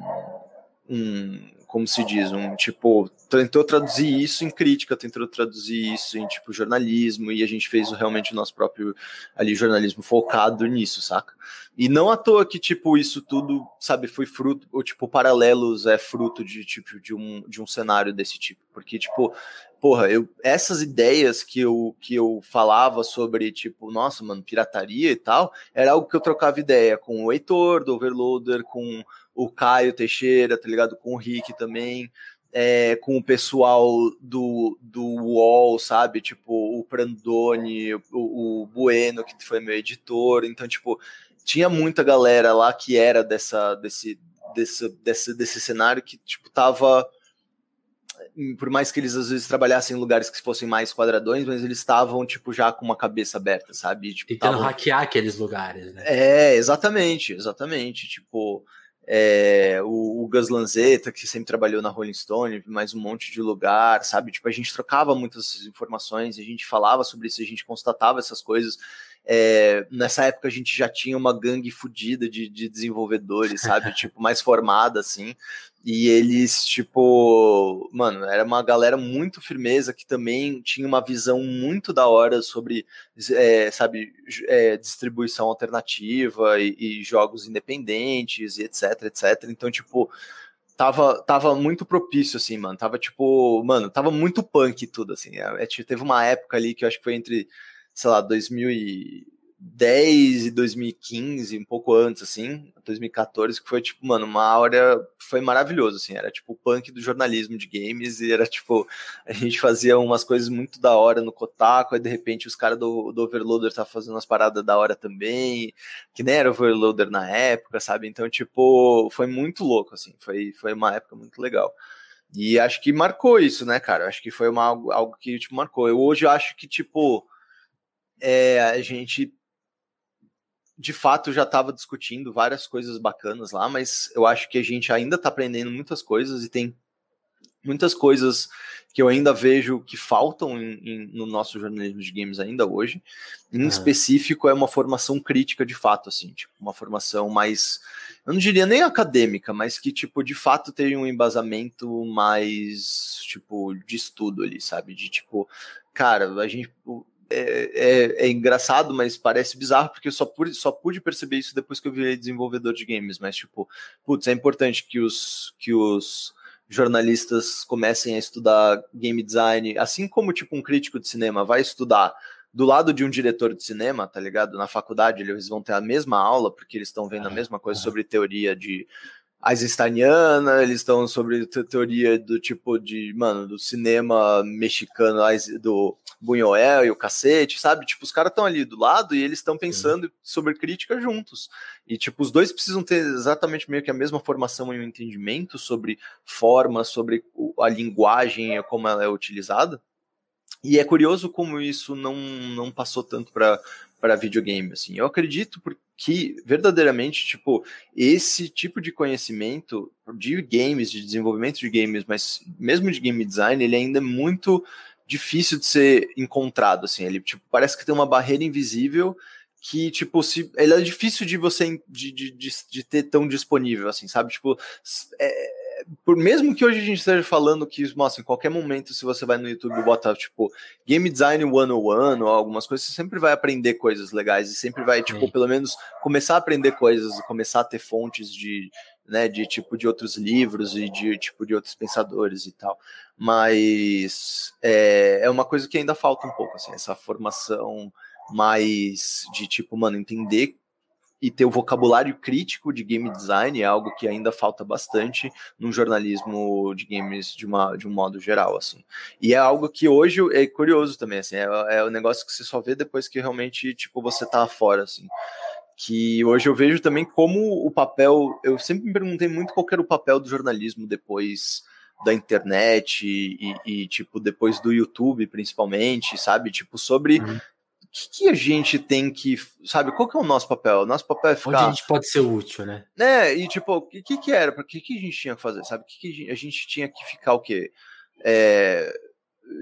um como se diz, um tipo, tentou traduzir isso em crítica, tentou traduzir isso em tipo jornalismo, e a gente fez realmente o nosso próprio ali jornalismo focado nisso, saca? E não à toa que tipo isso tudo, sabe, foi fruto, ou tipo paralelos é fruto de tipo de um, de um cenário desse tipo, porque tipo, porra, eu essas ideias que eu que eu falava sobre tipo, nossa, mano, pirataria e tal, era algo que eu trocava ideia com o Heitor do Overloader, com o Caio Teixeira, tá ligado? Com o Rick também, é, com o pessoal do, do UOL, sabe? Tipo, o Prandoni, o, o Bueno, que foi meu editor. Então, tipo, tinha muita galera lá que era dessa, desse, desse, desse, desse cenário que, tipo, tava por mais que eles às vezes trabalhassem em lugares que fossem mais quadradões, mas eles estavam, tipo, já com uma cabeça aberta, sabe? Tipo, Tentando tavam... hackear aqueles lugares, né? É, exatamente, exatamente. Tipo, é, o, o Gus Lanzetta, que sempre trabalhou na Rolling Stone, mais um monte de lugar, sabe? Tipo, a gente trocava muitas informações, a gente falava sobre isso, a gente constatava essas coisas. É, nessa época a gente já tinha uma gangue fodida de, de desenvolvedores, sabe? tipo, mais formada, assim. E eles, tipo, mano, era uma galera muito firmeza que também tinha uma visão muito da hora sobre, é, sabe, é, distribuição alternativa e, e, jogos independentes e etc, etc. Então, tipo, tava, tava muito propício, assim, mano. Tava, tipo, mano, tava muito punk tudo, assim. É, é teve uma época ali que eu acho que foi entre, sei lá, 2000 e 2010 e 2015, um pouco antes, assim, 2014, que foi, tipo, mano, uma hora, foi maravilhoso, assim, era, tipo, o punk do jornalismo de games, e era, tipo, a gente fazia umas coisas muito da hora no Kotaku, aí, de repente, os caras do, do Overloader estavam fazendo umas paradas da hora também, que nem era Overloader na época, sabe, então, tipo, foi muito louco, assim, foi, foi uma época muito legal. E acho que marcou isso, né, cara? Acho que foi uma, algo, algo que, tipo, marcou. Eu hoje acho que, tipo, é, a gente de fato já estava discutindo várias coisas bacanas lá, mas eu acho que a gente ainda está aprendendo muitas coisas e tem muitas coisas que eu ainda vejo que faltam em, em, no nosso jornalismo de games ainda hoje. Em específico, é uma formação crítica de fato, assim, tipo, uma formação mais, eu não diria nem acadêmica, mas que, tipo, de fato tenha um embasamento mais, tipo, de estudo ali, sabe? De, tipo, cara, a gente é, é, é, engraçado, mas parece bizarro, porque eu só pude, só pude perceber isso depois que eu virei desenvolvedor de games. Mas, tipo, putz, é importante que os, que os jornalistas comecem a estudar game design, assim como, tipo, um crítico de cinema vai estudar do lado de um diretor de cinema, tá ligado? Na faculdade eles vão ter a mesma aula, porque eles estão vendo a mesma coisa sobre teoria de Eisensteiniana, eles estão sobre teoria do tipo de, mano, do cinema mexicano, do Buñuel e o cacete, sabe? Tipo, os caras estão ali do lado e eles estão pensando sobre crítica juntos. E, tipo, os dois precisam ter exatamente meio que a mesma formação e um entendimento sobre forma, sobre a linguagem e como ela é utilizada. E é curioso como isso não, não passou tanto para videogame, assim. Eu acredito que verdadeiramente, tipo, esse tipo de conhecimento de games, de desenvolvimento de games, mas mesmo de game design, ele ainda é muito difícil de ser encontrado, assim. Ele, tipo, parece que tem uma barreira invisível que, tipo, se, ele é difícil de você de, de, de, de ter tão disponível, assim, sabe? Tipo, é, por mesmo que hoje a gente esteja falando que, nossa, em qualquer momento, se você vai no YouTube e bota, tipo, Game Design 101 ou algumas coisas, você sempre vai aprender coisas legais e sempre vai, tipo, pelo menos começar a aprender coisas e começar a ter fontes de, né, de tipo de outros livros e de tipo de outros pensadores e tal. Mas é, é uma coisa que ainda falta um pouco, assim, essa formação mais de tipo, mano, entender e ter o vocabulário crítico de game design é algo que ainda falta bastante no jornalismo de games de, uma, de um modo geral, assim. E é algo que hoje é curioso também, assim, é, é um negócio que você só vê depois que realmente, tipo, você tá fora, assim. Que hoje eu vejo também como o papel, eu sempre me perguntei muito qual era o papel do jornalismo depois da internet e, e, tipo, depois do YouTube, principalmente, sabe? Tipo, sobre uhum que, que, a gente tem que, sabe, qual que é o nosso papel? O nosso papel é ficar... Onde a gente pode ser útil, né? Né, e tipo, o que, que, era? O que, que a gente tinha que fazer, sabe? O que, que a gente tinha que ficar o quê? É,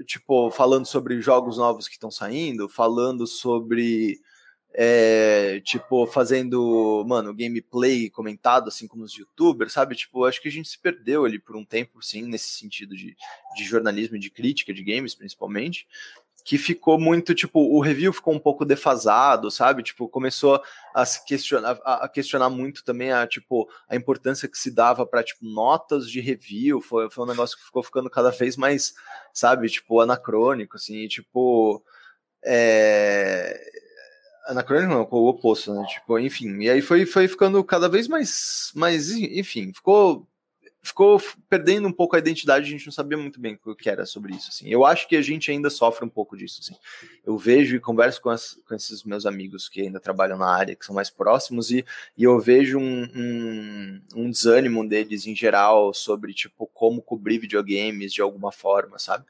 tipo, falando sobre jogos novos que estão saindo, falando sobre, é, tipo, fazendo, mano, gameplay comentado, assim como os youtubers, sabe? Tipo, acho que a gente se perdeu ali por um tempo, sim, nesse sentido de, de jornalismo e de crítica de games, principalmente que ficou muito, tipo, o review ficou um pouco defasado, sabe? Tipo, começou a se questionar, a, questionar muito também a, tipo, a importância que se dava para tipo, notas de review, foi, foi um negócio que ficou ficando cada vez mais, sabe, tipo, anacrônico, assim, e, tipo, é... Anacrônico não, o oposto, né? Tipo, enfim, e aí foi, foi ficando cada vez mais, mais, enfim, ficou ficou perdendo um pouco a identidade, a gente não sabia muito bem o que era sobre isso, assim. Eu acho que a gente ainda sofre um pouco disso, assim. Eu vejo e converso com, as, com esses meus amigos que ainda trabalham na área, que são mais próximos, e, e eu vejo um, um, um desânimo deles em geral sobre, tipo, como cobrir videogames de alguma forma, sabe?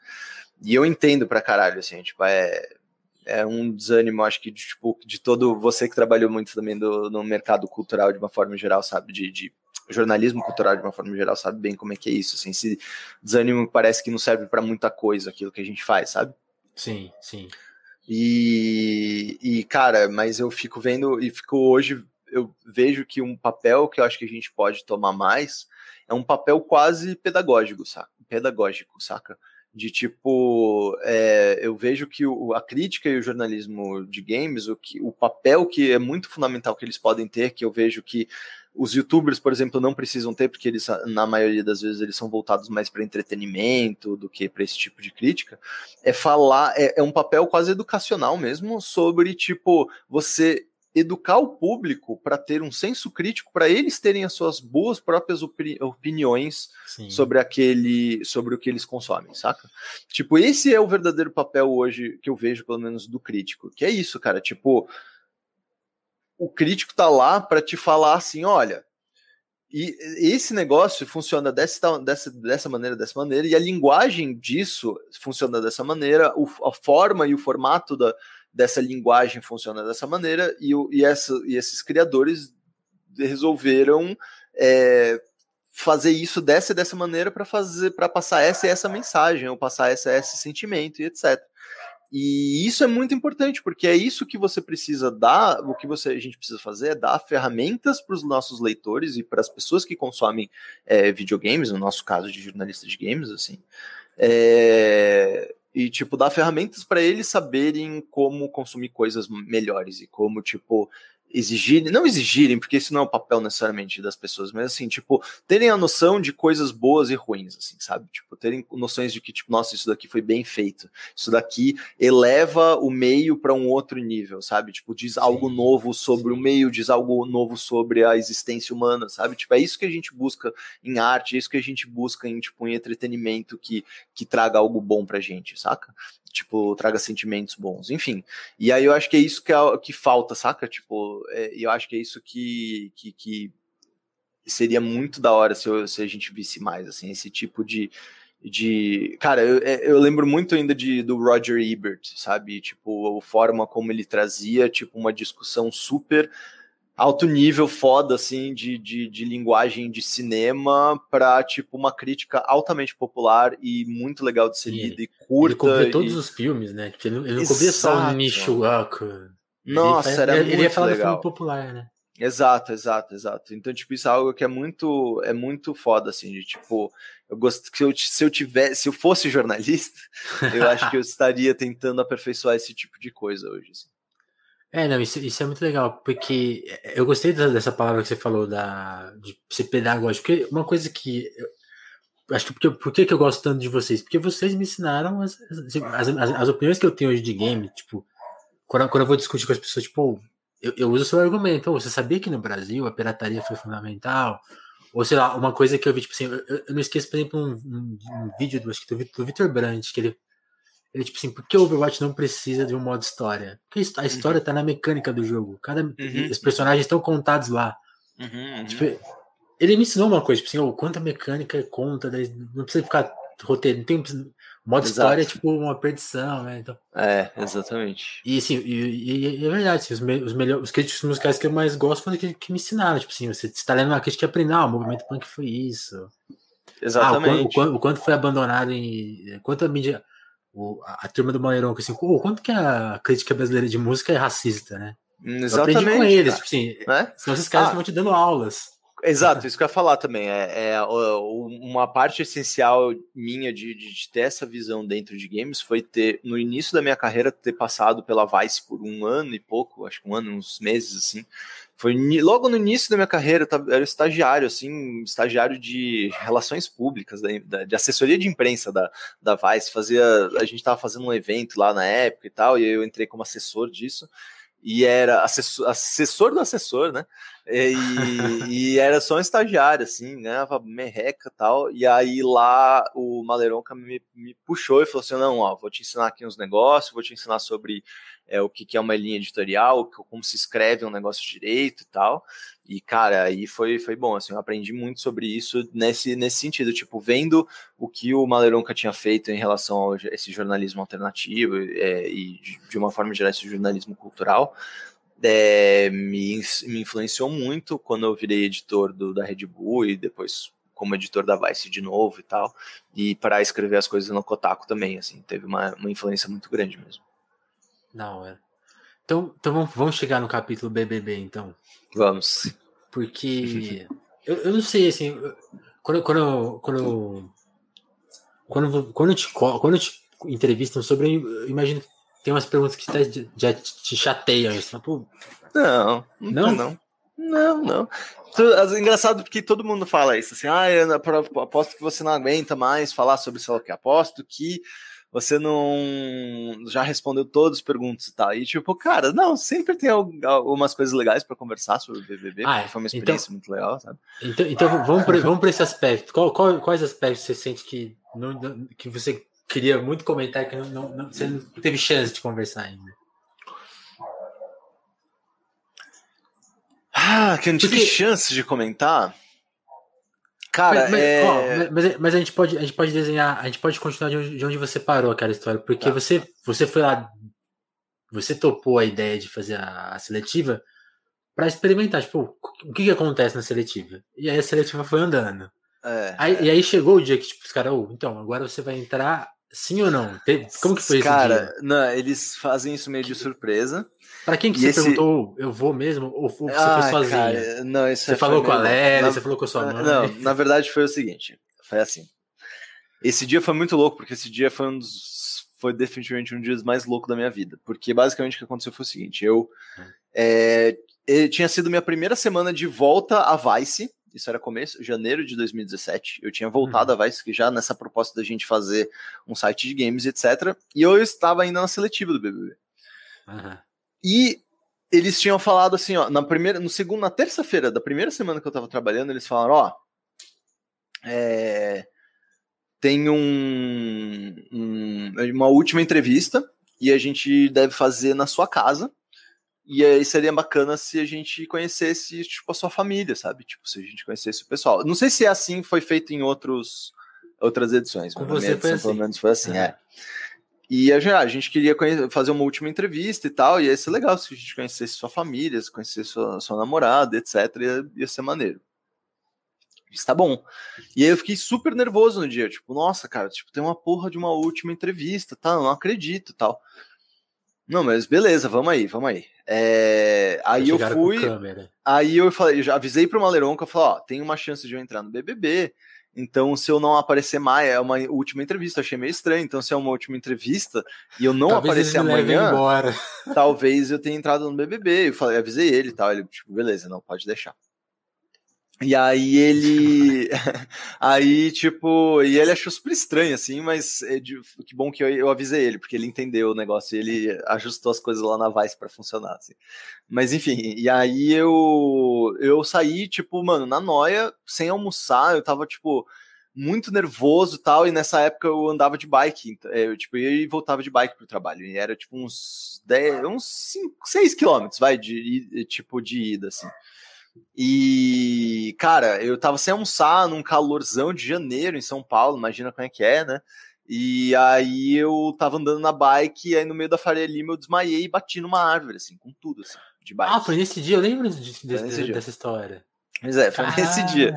E eu entendo pra caralho, assim, tipo, é, é um desânimo, acho que, de, tipo, de todo você que trabalhou muito também do, no mercado cultural de uma forma geral, sabe? De, de jornalismo cultural de uma forma geral sabe bem como é que é isso, assim, esse desânimo parece que não serve para muita coisa aquilo que a gente faz, sabe? Sim, sim. E, e cara, mas eu fico vendo e fico hoje eu vejo que um papel que eu acho que a gente pode tomar mais é um papel quase pedagógico, saca? Pedagógico, saca? De tipo, é, eu vejo que o, a crítica e o jornalismo de games, o, que, o papel que é muito fundamental que eles podem ter, que eu vejo que os youtubers, por exemplo, não precisam ter, porque eles, na maioria das vezes, eles são voltados mais para entretenimento do que para esse tipo de crítica, é falar, é, é um papel quase educacional mesmo sobre, tipo, você educar o público para ter um senso crítico, para eles terem as suas boas próprias opini opiniões Sim. sobre aquele, sobre o que eles consomem, saca? Tipo, esse é o verdadeiro papel hoje que eu vejo, pelo menos, do crítico, que é isso, cara, tipo, o crítico tá lá para te falar assim, olha, e esse negócio funciona dessa, dessa, dessa maneira, dessa maneira, e a linguagem disso funciona dessa maneira, o, a forma e o formato da, dessa linguagem funciona dessa maneira, e, e, essa, e esses criadores resolveram é, fazer isso dessa e dessa maneira para fazer para passar essa e essa mensagem, ou passar essa esse sentimento e etc. E isso é muito importante, porque é isso que você precisa dar, o que você, a gente precisa fazer é dar ferramentas para os nossos leitores e para as pessoas que consomem é, videogames, no nosso caso de jornalista de games, assim, é, e tipo dar ferramentas para eles saberem como consumir coisas melhores e como tipo exigirem, não exigirem, porque isso não é o papel necessariamente das pessoas, mas assim, tipo, terem a noção de coisas boas e ruins, assim, sabe? Tipo, terem noções de que, tipo, nossa, isso daqui foi bem feito, isso daqui eleva o meio para um outro nível, sabe? Tipo, diz sim, algo novo sobre sim. o meio, diz algo novo sobre a existência humana, sabe? Tipo, é isso que a gente busca em arte, é isso que a gente busca em, tipo, em entretenimento que, que traga algo bom pra gente, saca? Tipo, traga sentimentos bons, enfim. E aí eu acho que é isso que, é, que falta, saca? Tipo, é, eu acho que é isso que, que, que seria muito da hora se, eu, se, a gente visse mais, assim, esse tipo de. de cara, eu, é, eu lembro muito ainda de, do Roger Ebert, sabe? Tipo, a forma como ele trazia, tipo, uma discussão super alto nível foda, assim, de, de, de linguagem de cinema para tipo, uma crítica altamente popular e muito legal de ser lida e curta. Ele cobria e... todos os filmes, né? Tipo, ele não, ele não cobria só o nicho. Nossa, ele, era ele, muito ele ia falar legal. do filme popular, né? Exato, exato, exato. Então, tipo, isso é algo que é muito, é muito foda, assim, de tipo, eu gosto que se eu, se eu tivesse, se eu fosse jornalista, eu acho que eu estaria tentando aperfeiçoar esse tipo de coisa hoje. Assim. É, não, isso, isso é muito legal, porque eu gostei dessa palavra que você falou da, de ser pedagógico, porque uma coisa que. Eu, acho que porque, por que, eu gosto tanto de vocês? Porque vocês me ensinaram as, as, as, as opiniões que eu tenho hoje de game, tipo, quando, quando eu vou discutir com as pessoas, tipo, eu, eu uso o seu argumento, oh, você sabia que no Brasil a pirataria foi fundamental? Ou sei lá, uma coisa que eu vi, tipo assim, eu, eu não esqueço, por exemplo, um, um, um vídeo do, acho que do Vitor Brandt, que ele ele, tipo assim, por que o Overwatch não precisa de um modo história? Porque a história uhum. tá na mecânica do jogo. Cada, uhum. Os personagens estão contados lá. Uhum, uhum. Tipo, ele me ensinou uma coisa, tipo assim, oh, quanta mecânica conta, não precisa ficar roteiro, não tem modo Exato. história é tipo uma perdição, né? Então, é, exatamente. E assim, e, e é verdade, assim, os, me, os, melhores, os críticos musicais que eu mais gosto foram que, que me ensinaram, tipo assim, você está lendo uma crítica e aprende, ah, o movimento punk foi isso. Exatamente. Ah, o, quanto, o, quanto, foi abandonado em. Quanto a mídia o, a, a, turma do Mairon, assim, oh, quanto que a crítica brasileira de música é racista, né? Exatamente. Eu aprendi com eles, tipo assim, né? são esses caras ah, que vão te dando aulas. Exato, isso que eu ia falar também. É, é uma parte essencial minha de, de, ter essa visão dentro de games foi ter, no início da minha carreira, ter passado pela Vice por um ano e pouco, acho que um ano, uns meses assim. Foi logo no início da minha carreira, eu era estagiário, assim, estagiário de relações públicas, da, de assessoria de imprensa da, da Vice. Fazia, a gente estava fazendo um evento lá na época e tal, e eu entrei como assessor disso e era assessor, assessor do assessor, né? E, e, era só um estagiário, assim, ganhava merreca e tal. E aí lá o Maleronca me, me puxou e falou assim: não, ó, vou te ensinar aqui uns negócios, vou te ensinar sobre é, o que, que é uma linha editorial, como se escreve um negócio direito e tal. E, cara, aí foi, foi bom, assim, eu aprendi muito sobre isso nesse, nesse sentido, tipo, vendo o que o Maleronca tinha feito em relação a esse jornalismo alternativo é, e, de uma forma geral, esse jornalismo cultural, é, me, me influenciou muito quando eu virei editor do, da Red Bull e depois como editor da Vice de novo e tal, e para escrever as coisas no Kotaku também, assim, teve uma, uma influência muito grande mesmo. Não, é. Então, então vamos, vamos chegar no capítulo BBB, então. Vamos. Porque eu, eu não sei, assim, quando, quando, quando, quando, quando, te, quando te entrevistam sobre, eu imagino que tem umas perguntas que já te chateiam. Isso, pô, não, não, não. Não, não. Engraçado porque todo mundo fala isso, assim, ah, eu aposto que você não aguenta mais falar sobre sei lá o que, aposto que você não já respondeu todas as perguntas e tal. E tipo, cara, não, sempre tem algumas coisas legais para conversar sobre o BBB, ah, foi uma então experiência então, muito legal, sabe? Então, então vamos para vamos esse aspecto. Qual, qual, quais aspectos você sente que, não, que você queria muito comentar que não, não, não, você não teve chance de conversar ainda? Ah, que eu não tive Porque... chance de comentar. Cara, mas, mas, é... ó, mas, mas, a gente pode a gente pode desenhar, a gente pode continuar de onde, de onde você parou aquela história, porque tá. você você foi lá, você topou a ideia de fazer a, a seletiva para experimentar, tipo, o que, que acontece na seletiva? E aí a seletiva foi andando. É, aí, é. E aí chegou o dia que tipo, os caras, oh, então, agora você vai entrar sim ou não? Como que foi isso? Cara, não, eles fazem isso meio de surpresa. Para quem que e você esse... perguntou, eu vou mesmo? Ou você ah, foi sozinho? Cara, não, isso você falou com a Lélia, na... você falou com a sua mãe? Não, na verdade foi o seguinte, foi assim. Esse dia foi muito louco, porque esse dia foi um dos, foi definitivamente um dos dias mais loucos da minha vida. Porque basicamente o que aconteceu foi o seguinte, eu é, tinha sido minha primeira semana de volta a Vice, isso era começo, janeiro de 2017. Eu tinha voltado uhum. a Vice já nessa proposta da gente fazer um site de games, etc. E eu estava ainda na seletiva do BBB. Uhum. E eles tinham falado assim, ó, na primeira, no segundo, na terça-feira da primeira semana que eu tava trabalhando, eles falaram, ó, é, tem um, um, uma última entrevista e a gente deve fazer na sua casa. E aí seria bacana se a gente conhecesse, tipo, a sua família, sabe? Tipo, se a gente conhecesse o pessoal. Não sei se é assim, foi feito em outros, outras edições. Com você edição, foi assim. Pelo menos foi assim, é. é. E a, a gente queria conhecer, fazer uma última entrevista e tal, e ia ser legal se a gente conhecesse sua família, se conhecesse sua, sua namorada, etc. Ia, ia ser maneiro. Está bom. E aí eu fiquei super nervoso no dia, tipo, nossa, cara, tipo, tem uma porra de uma última entrevista, tá? Eu não acredito, tal. Não, mas beleza, vamos aí, vamos aí. É, aí eu fui. Aí eu falei, eu já avisei pro Maleron que eu falei, ó, tem uma chance de eu entrar no BBB. Então, se eu não aparecer mais, é uma última entrevista. Achei meio estranho. Então, se é uma última entrevista e eu não talvez aparecer amanhã, talvez eu tenha entrado no BBB. Eu falei, avisei ele e tal. Ele, tipo, beleza, não pode deixar. E aí ele. aí, tipo, e ele achou super estranho, assim, mas é de, que bom que eu, eu avisei ele, porque ele entendeu o negócio e ele ajustou as coisas lá na Vice para funcionar, assim. Mas enfim, e aí eu eu saí, tipo, mano, na noia, sem almoçar, eu tava, tipo, muito nervoso tal, e nessa época eu andava de bike, é, eu, tipo, ia e voltava de bike pro trabalho, e era, tipo, uns 10, uns 5, 6 quilômetros, vai, de, tipo, de ida, assim. E, cara, eu tava sem almoçar num calorzão de janeiro em São Paulo, imagina como é que é, né? E aí eu tava andando na bike, e aí no meio da Faria Lima eu desmaiei e bati numa árvore, assim, com tudo, assim, de bike. Ah, foi nesse dia, eu lembro de, de, dessa história. Pois é, foi nesse dia.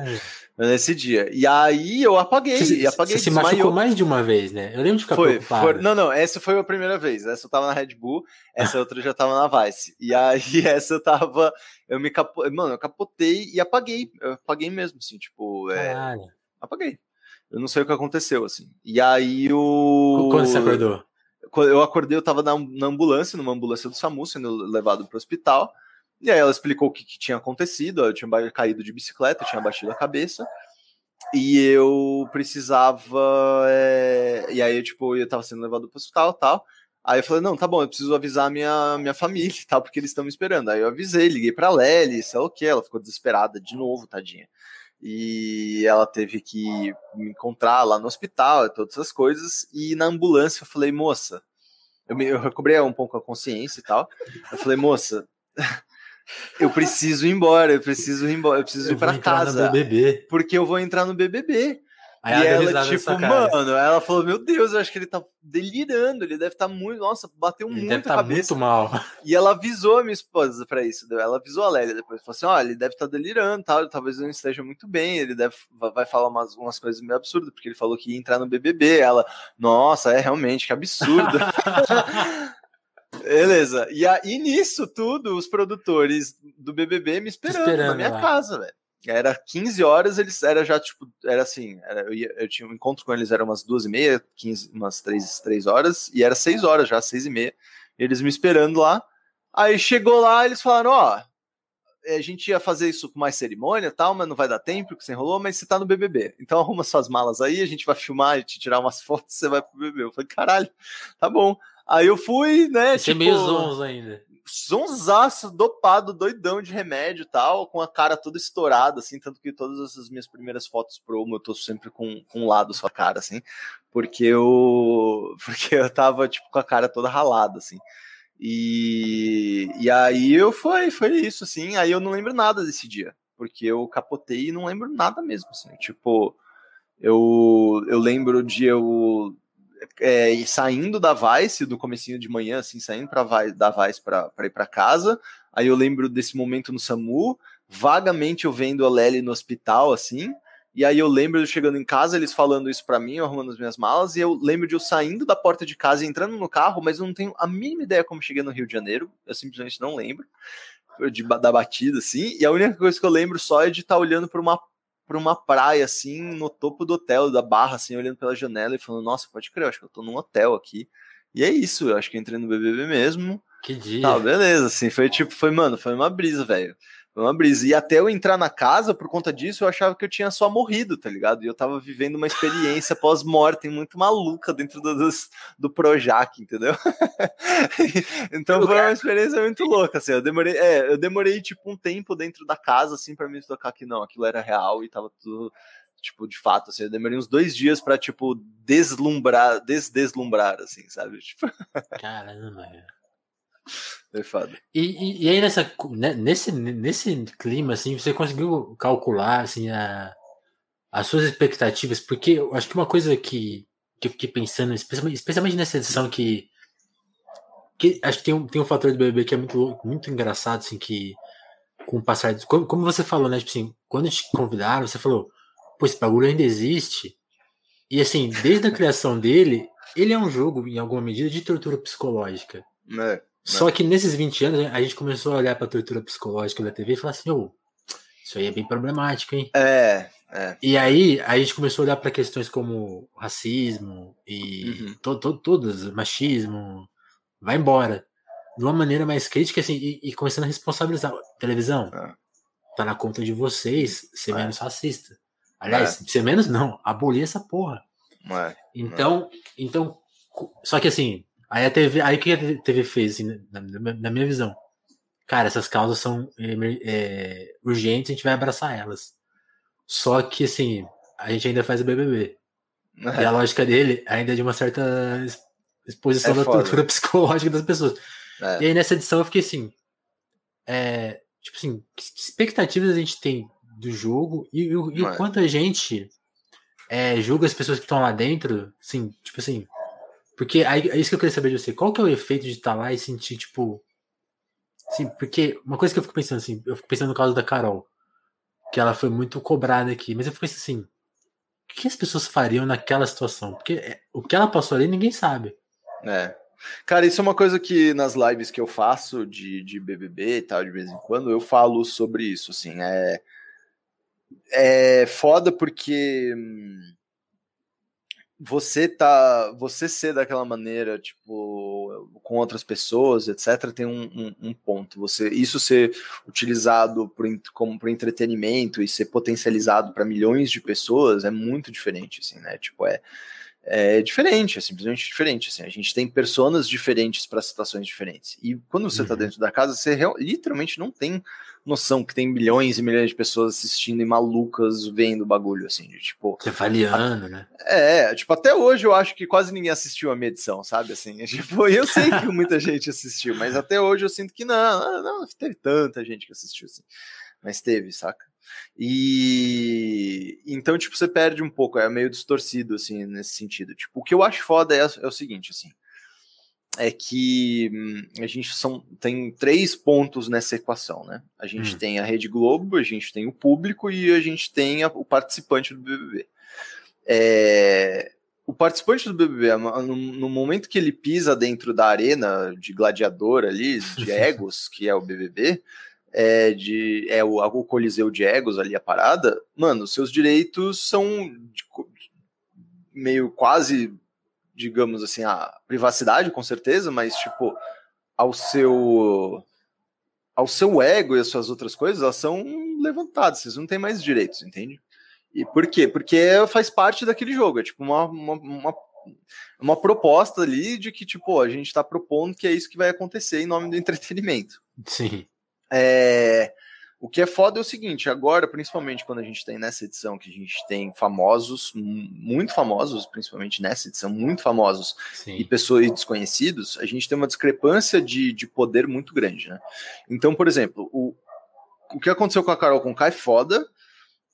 Foi nesse dia. E aí eu apaguei. Você, apaguei, você se machucou mais de uma vez, né? Eu lembro de ficar foi, preocupado. Foi, não, não, essa foi a primeira vez. Essa eu tava na Red Bull, essa outra já tava na Vice. E aí essa eu tava. Eu me capo, Mano, eu capotei e apaguei. Eu apaguei mesmo, assim, tipo. É, apaguei. Eu não sei o que aconteceu, assim. E aí o. Quando você acordou? Eu acordei, eu tava na, na ambulância, numa ambulância do SAMU, sendo levado pro hospital. E aí ela explicou o que, que tinha acontecido. Eu tinha caído de bicicleta, tinha batido a cabeça. E eu precisava. É... E aí, tipo, eu tava sendo levado pro hospital e tal. Aí eu falei, não, tá bom, eu preciso avisar minha, minha família e tal, porque eles estão me esperando. Aí eu avisei, liguei pra Lely, sei lá o que, ela ficou desesperada de novo, tadinha. E ela teve que me encontrar lá no hospital todas essas coisas. E na ambulância eu falei, moça, eu, me, eu recobrei um pouco a consciência e tal. Eu falei, moça, eu preciso ir embora, eu preciso ir embora, eu preciso eu ir para casa. Porque eu vou entrar no BBB. Aí e ela, tipo, mano, ela falou: Meu Deus, eu acho que ele tá delirando, ele deve estar tá muito. Nossa, bateu ele muito deve tá cabeça. muito mal. E ela avisou a minha esposa para isso, ela avisou a Lélia depois, falou assim: Olha, ele deve estar tá delirando, tal, talvez não esteja muito bem, ele deve vai falar umas, umas coisas meio absurdas, porque ele falou que ia entrar no BBB. Ela, nossa, é realmente, que absurdo. Beleza. E aí, nisso tudo, os produtores do BBB me esperando, esperando na minha lá. casa, velho. Era 15 horas, eles era já, tipo, era assim, era, eu, ia, eu, tinha um encontro com eles, era umas duas e meia, 15, umas três, três horas, e era seis horas já, seis e meia, eles me esperando lá. Aí chegou lá, eles falaram, ó, a gente ia fazer isso com mais cerimônia tal, mas não vai dar tempo, porque você enrolou, mas você tá no BBB. Então arruma suas malas aí, a gente vai filmar e te tirar umas fotos, você vai pro BBB. Eu falei, caralho, tá bom. Aí eu fui, né? Você tipo, meio zonzo ainda. Zonzaço, dopado, doidão de remédio e tal, com a cara toda estourada, assim, tanto que todas as minhas primeiras fotos promo eu tô sempre com, com um lado sua cara, assim, porque eu, porque eu tava, tipo, com a cara toda ralada, assim. E, e aí eu foi, foi isso, assim. Aí eu não lembro nada desse dia, porque eu capotei e não lembro nada mesmo, assim. Tipo, eu, eu lembro de eu é, saindo da Vice, do comecinho de manhã, assim, saindo pra da Vice para ir para casa. Aí eu lembro desse momento no SAMU, vagamente eu vendo a Lely no hospital, assim. E aí eu lembro de chegando em casa, eles falando isso para mim, eu arrumando as minhas malas, e eu lembro de eu saindo da porta de casa e entrando no carro, mas eu não tenho a mínima ideia como cheguei no Rio de Janeiro, eu simplesmente não lembro de, da batida, assim, e a única coisa que eu lembro só é de estar tá olhando para uma para uma praia, assim, no topo do hotel, da barra, assim, olhando pela janela e falando, nossa, pode crer, acho que eu tô num hotel aqui. E é isso, eu acho que entrei no BBB mesmo. Que dia. Tá, beleza, assim, foi tipo, foi, mano, foi uma brisa, velho. Uma brisa. E até eu entrar na casa, por conta disso, eu achava que eu tinha só morrido, tá ligado? E eu tava vivendo uma experiência pós-mortem muito maluca dentro do, dos, do Projac, entendeu? então foi uma experiência muito louca, assim. Eu demorei, é, eu demorei tipo um tempo dentro da casa, assim, para me tocar que não, aquilo era real e tava tudo tipo, de fato, assim, eu demorei uns dois dias para tipo, deslumbrar, desdeslumbrar, assim, sabe? Tipo... Caramba, é foda. E, e, aí nessa, né, nesse, nesse clima, assim, você conseguiu calcular assim, a, as suas expectativas? Porque eu acho que uma coisa que, que eu fiquei pensando, especialmente, especialmente nessa edição que, que acho que tem um, tem um fator do BBB que é muito, muito engraçado, assim, que com o passar de, como, como você falou, né, tipo assim, quando te convidaram, você falou, pô, esse bagulho ainda existe, e assim, desde a criação dele, ele é um jogo, em alguma medida, de tortura psicológica. É. Só que nesses 20 anos, a gente começou a olhar para a tortura psicológica da TV e falar assim, ô, isso aí é bem problemático, hein? É, é. E aí a gente começou a olhar para questões como racismo e uhum. to, to, todas, machismo, vai embora. De uma maneira mais crítica, assim, e, e começando a responsabilizar. Televisão, é. tá na conta de vocês ser é. menos racista. Aliás, é. ser menos não, abolir essa porra. É. Então, então, só que assim, Aí a TV, aí o que a TV fez, assim, na, na, minha visão? Cara, essas causas são é, urgentes, a gente vai abraçar elas. Só que, assim, a gente ainda faz o BBB. É. E a lógica dele ainda é de uma certa exposição é da tortura psicológica das pessoas. É. E aí nessa edição eu fiquei assim, é, tipo assim, que expectativas a gente tem do jogo e, e, o quanto a gente é, julga as pessoas que estão lá dentro, assim, tipo assim, porque aí, é isso que eu queria saber de você. Qual que é o efeito de estar lá e sentir, tipo. Assim, porque uma coisa que eu fico pensando assim, eu fico pensando no caso da Carol, que ela foi muito cobrada aqui, mas eu fico pensando assim, o que as pessoas fariam naquela situação? Porque é, o que ela passou ali ninguém sabe. É. Cara, isso é uma coisa que nas lives que eu faço de, de BBB e tal, de vez em quando, eu falo sobre isso, assim, é... É foda porque hum, você tá você ser daquela maneira tipo com outras pessoas etc tem um, um, um ponto. Você isso ser utilizado por, como para entretenimento e ser potencializado para milhões de pessoas é muito diferente assim né? Tipo é é diferente, é simplesmente diferente. Assim, a gente tem personas diferentes para situações diferentes. E quando você está uhum. dentro da casa, você literalmente não tem noção que tem milhões e milhões de pessoas assistindo e malucas vendo o bagulho, assim, de, tipo. Você avaliando, né? É, tipo, até hoje eu acho que quase ninguém assistiu a minha edição, sabe? Assim, tipo, eu sei que muita gente assistiu, mas até hoje eu sinto que não, não, não teve tanta gente que assistiu, assim. Mas teve, saca? E então, tipo, você perde um pouco, é meio distorcido, assim, nesse sentido. Tipo, o que eu acho foda é, é o seguinte, assim, é que hum, a gente são, tem três pontos nessa equação, né? A gente hum. tem a Rede Globo, a gente tem o público e a gente tem a, o participante do BBB. É, o participante do BBB, no, no, momento que ele pisa dentro da arena de gladiador ali, de egos, que é o BBB, é, de, é o, o Coliseu de Egos ali, a parada, mano, seus direitos são de, meio quase, digamos assim, a privacidade, com certeza, mas, tipo, ao seu ao seu ego e as suas outras coisas, elas são levantadas, vocês não têm mais direitos, entende? E por quê? Porque faz parte daquele jogo, é tipo uma, uma, uma, uma proposta ali de que, tipo, a gente está propondo que é isso que vai acontecer em nome do entretenimento. Sim. É, o que é foda é o seguinte, agora, principalmente quando a gente tem nessa edição, que a gente tem famosos, muito famosos, principalmente nessa edição, muito famosos, Sim. e pessoas desconhecidos, a gente tem uma discrepância de, de poder muito grande, né? Então, por exemplo, o, o que aconteceu com a Carol Conká é foda,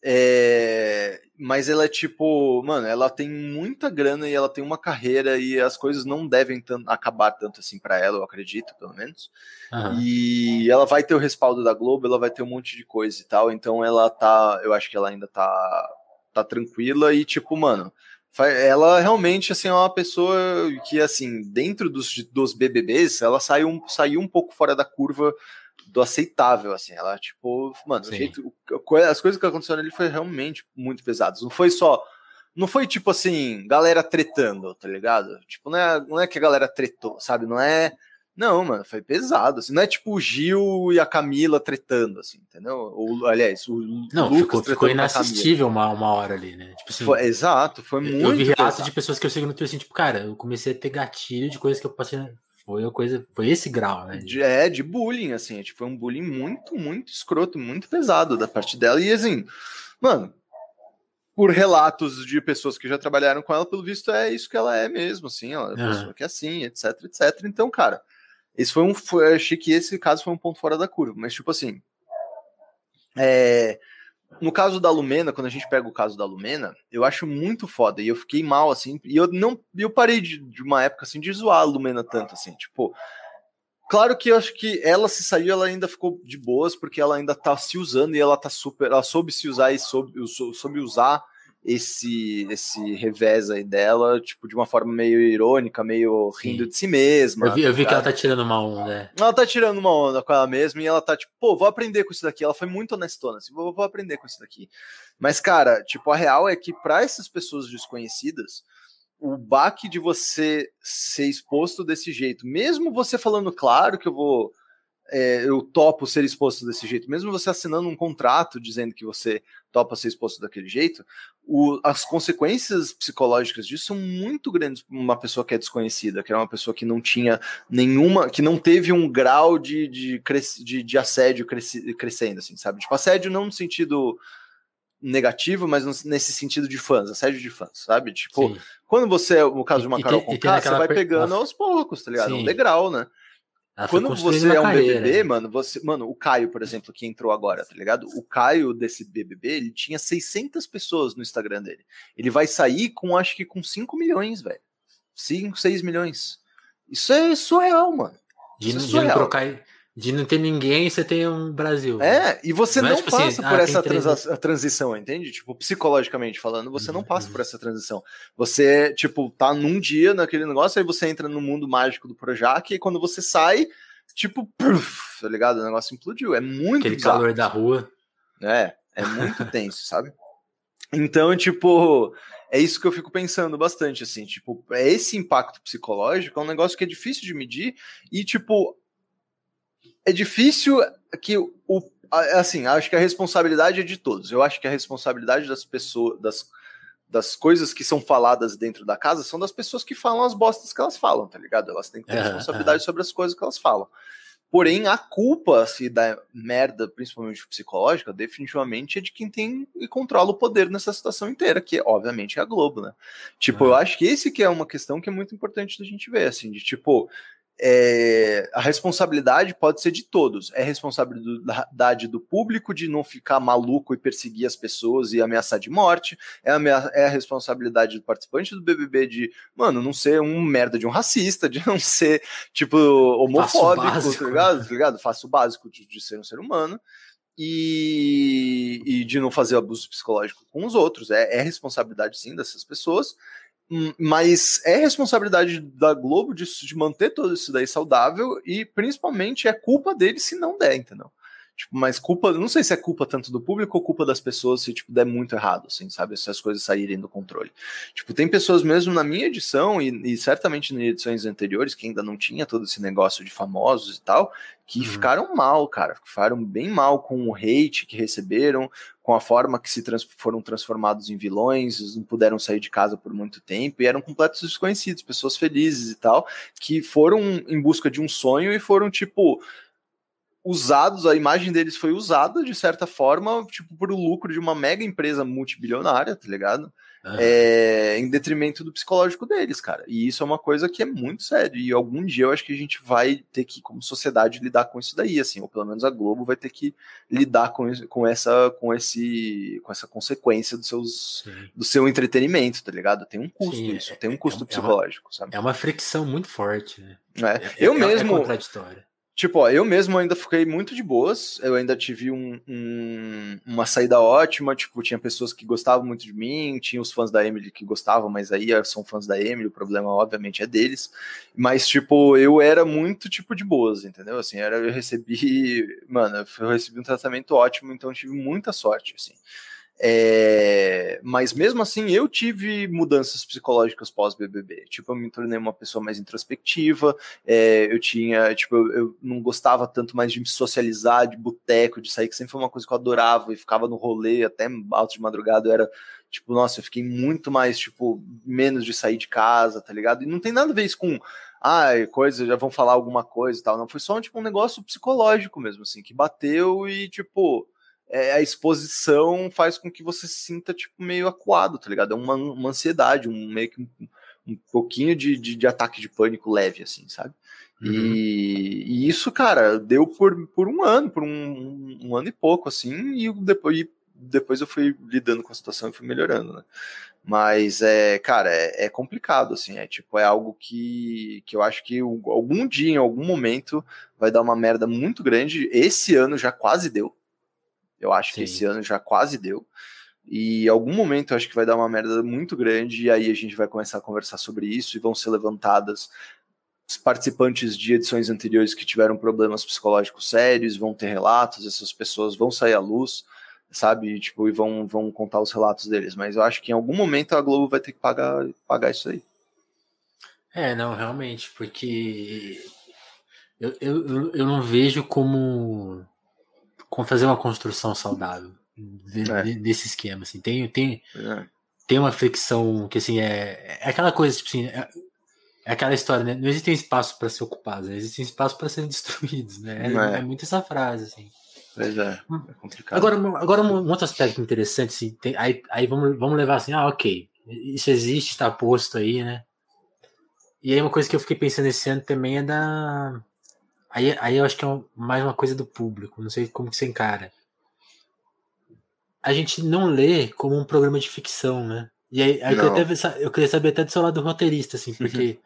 é, mas ela é tipo, mano, ela tem muita grana e ela tem uma carreira e as coisas não devem acabar tanto assim para ela, eu acredito, pelo menos. Uhum. E ela vai ter o respaldo da Globo, ela vai ter um monte de coisa e tal, então ela tá, eu acho que ela ainda tá tá tranquila e tipo, mano, ela realmente assim é uma pessoa que assim, dentro dos, dos BBBs, ela saiu, saiu um pouco fora da curva do aceitável, assim. Ela, tipo, mano, jeito, as coisas que aconteceram ali foi realmente muito pesadas. Não foi só. Não foi tipo assim, galera tretando, tá ligado? Tipo, não é, não é que a galera tretou, sabe? Não é. Não, mano, foi pesado. Assim, não é tipo o Gil e a Camila tretando, assim, entendeu? Ou, aliás, o não, Lucas ficou, ficou inassistível uma, uma hora ali, né? Tipo assim, foi, exato, foi muito. Eu vi relatos de pessoas que eu sigo no Twitter assim, tipo, cara, eu comecei a ter gatilho de coisas que eu passei foi a coisa, foi esse grau, né? De, é, de bullying, assim, tipo, foi um bullying muito, muito escroto, muito pesado da parte dela. E assim, mano, por relatos de pessoas que já trabalharam com ela, pelo visto é isso que ela é mesmo, assim, ela é uma pessoa que é assim, etc, etc. Então, cara, esse foi um. Foi, achei que esse caso foi um ponto fora da curva, mas, tipo assim. É, no caso da Lumena, quando a gente pega o caso da Lumena, eu acho muito foda. E eu fiquei mal, assim. E eu não. Eu parei de, de uma época assim de zoar a Lumena tanto, assim. Tipo. Claro que eu acho que ela se saiu, ela ainda ficou de boas, porque ela ainda tá se usando e ela tá super. Ela soube se usar e soube, soube usar esse esse revés aí dela, tipo, de uma forma meio irônica, meio rindo Sim. de si mesma. Eu vi, eu vi que ela tá tirando uma onda. Né? Ela tá tirando uma onda com ela mesma e ela tá tipo, pô, vou aprender com isso daqui. Ela foi muito honestona, assim, vou, vou aprender com isso daqui. Mas, cara, tipo, a real é que para essas pessoas desconhecidas, o baque de você ser exposto desse jeito, mesmo você falando, claro que eu vou é, eu topo ser exposto desse jeito, mesmo você assinando um contrato dizendo que você topa ser exposto daquele jeito, o, as consequências psicológicas disso são muito grandes para uma pessoa que é desconhecida, que é uma pessoa que não tinha nenhuma, que não teve um grau de, de, de, de assédio cresci, crescendo, assim, sabe? Tipo, assédio não no sentido negativo, mas nesse sentido de fãs, assédio de fãs, sabe? Tipo, Sim. quando você, no caso de uma Carol Conká, você vai pegando aos poucos, tá ligado? Sim. Um degrau, né? Quando você é um carreira. BBB, mano, você, mano, o Caio, por exemplo, que entrou agora, tá ligado? O Caio desse BBB, ele tinha 600 pessoas no Instagram dele. Ele vai sair com, acho que com 5 milhões, velho. 5, 6 milhões. Isso é surreal, mano. Isso de, é surreal. De trocar, de não ter ninguém, você tem um Brasil. É, e você não, não é, tipo passa assim, por ah, essa transição, entende? Tipo, psicologicamente falando, você uhum, não passa uhum. por essa transição. Você, tipo, tá num dia naquele negócio, aí você entra no mundo mágico do Projac, e quando você sai, tipo, puff, tá ligado? O negócio implodiu. É muito Aquele bizarro. calor da rua. É, é muito tenso, sabe? Então, tipo, é isso que eu fico pensando bastante, assim, tipo, é esse impacto psicológico é um negócio que é difícil de medir e, tipo, é difícil que o assim, acho que a responsabilidade é de todos. Eu acho que a responsabilidade das pessoas, das, das coisas que são faladas dentro da casa são das pessoas que falam as bostas que elas falam, tá ligado? Elas têm que ter responsabilidade sobre as coisas que elas falam. Porém, a culpa se da merda, principalmente psicológica, definitivamente é de quem tem e controla o poder nessa situação inteira, que obviamente é a Globo, né? Tipo, eu acho que esse que é uma questão que é muito importante da gente ver, assim, de tipo, é, a responsabilidade pode ser de todos. É responsabilidade do público de não ficar maluco e perseguir as pessoas e ameaçar de morte. É a, é a responsabilidade do participante do BBB de, mano, não ser um merda de um racista, de não ser, tipo, homofóbico, tá ligado? Tá ligado? Faço o básico de, de ser um ser humano. E, e, de não fazer abuso psicológico com os outros. É, é responsabilidade, sim, dessas pessoas. Mas é responsabilidade da Globo de, de manter tudo isso daí saudável e principalmente é culpa dele se não der, entendeu? Tipo, mas culpa, não sei se é culpa tanto do público ou culpa das pessoas se tipo der muito errado, assim, sabe? Se as coisas saírem do controle. Tipo, tem pessoas mesmo na minha edição e, e certamente em edições anteriores que ainda não tinha todo esse negócio de famosos e tal, que uhum. ficaram mal, cara, ficaram bem mal com o hate que receberam, com a forma que se trans foram transformados em vilões, não puderam sair de casa por muito tempo e eram completos desconhecidos, pessoas felizes e tal, que foram em busca de um sonho e foram tipo usados, a imagem deles foi usada de certa forma, tipo, por o lucro de uma mega empresa multibilionária, tá ligado? É, em detrimento do psicológico deles, cara. E isso é uma coisa que é muito sério. E algum dia eu acho que a gente vai ter que, como sociedade, lidar com isso daí, assim, ou pelo menos a Globo vai ter que lidar com, com essa com esse com essa consequência dos seus do seu entretenimento, tá ligado? Tem um custo Sim, isso, tem um é, custo é, psicológico, é uma, sabe? É uma fricção muito forte, né? É. Eu é, mesmo. É contraditório. Tipo, ó, eu mesmo ainda fiquei muito de boas. Eu ainda tive um, um, uma saída ótima. Tipo, tinha pessoas que gostavam muito de mim, tinha os fãs da Emily que gostavam, mas aí são fãs da Emily, o problema, obviamente, é deles. Mas, tipo, eu era muito, tipo, de boas, entendeu? Assim, era, eu recebi. Mano, eu recebi um tratamento ótimo, então tive muita sorte, assim. É, mas mesmo assim, eu tive mudanças psicológicas pós-BBB. Tipo, eu me tornei uma pessoa mais introspectiva. É, eu tinha, tipo, eu, eu, não gostava tanto mais de me socializar, de boteco, de sair, que sempre foi uma coisa que eu adorava e ficava no rolê até alto de madrugada. Eu era, tipo, nossa, eu fiquei muito mais, tipo, menos de sair de casa, tá ligado? E não tem nada a ver isso com ah, coisa, já vão falar alguma coisa e tal. Não, foi só tipo, um negócio psicológico mesmo, assim, que bateu e, tipo, é, a exposição faz com que você se sinta tipo meio acuado, tá ligado? É uma, uma ansiedade, um meio que um, um pouquinho de, de, de, ataque de pânico leve, assim, sabe? Uhum. E, e, isso, cara, deu por, por um ano, por um, um ano e pouco, assim, e depois, depois eu fui lidando com a situação e fui melhorando, né? Mas é, cara, é, é, complicado, assim, é tipo, é algo que, que eu acho que algum dia, em algum momento, vai dar uma merda muito grande. Esse ano já quase deu, eu acho Sim. que esse ano já quase deu. E em algum momento eu acho que vai dar uma merda muito grande, e aí a gente vai começar a conversar sobre isso e vão ser levantadas participantes de edições anteriores que tiveram problemas psicológicos sérios, vão ter relatos, essas pessoas vão sair à luz, sabe? Tipo, e vão, vão contar os relatos deles. Mas eu acho que em algum momento a Globo vai ter que pagar, pagar isso aí. É, não, realmente, porque eu, eu, eu não vejo como como fazer uma construção saudável é. desse esquema. Assim. Tem, tem, é. tem uma fricção que assim é, é aquela coisa, tipo assim, é, é aquela história, né? Não existe espaço para ser ocupado, né? existe espaço para serem destruídos, né? É, é, é, muito essa frase, assim. Pois é, hum. é complicado. Agora, agora um, outro aspecto interessante, assim, tem, aí, aí vamos, vamos levar assim, ah, ok, isso existe, está posto aí, né? E aí uma coisa que eu fiquei pensando esse ano também é da Aí, aí eu acho que é mais uma coisa do público, não sei como que você encara. A gente não lê como um programa de ficção, né? E aí, aí eu, até, eu, queria saber até do seu lado roteirista, assim, porque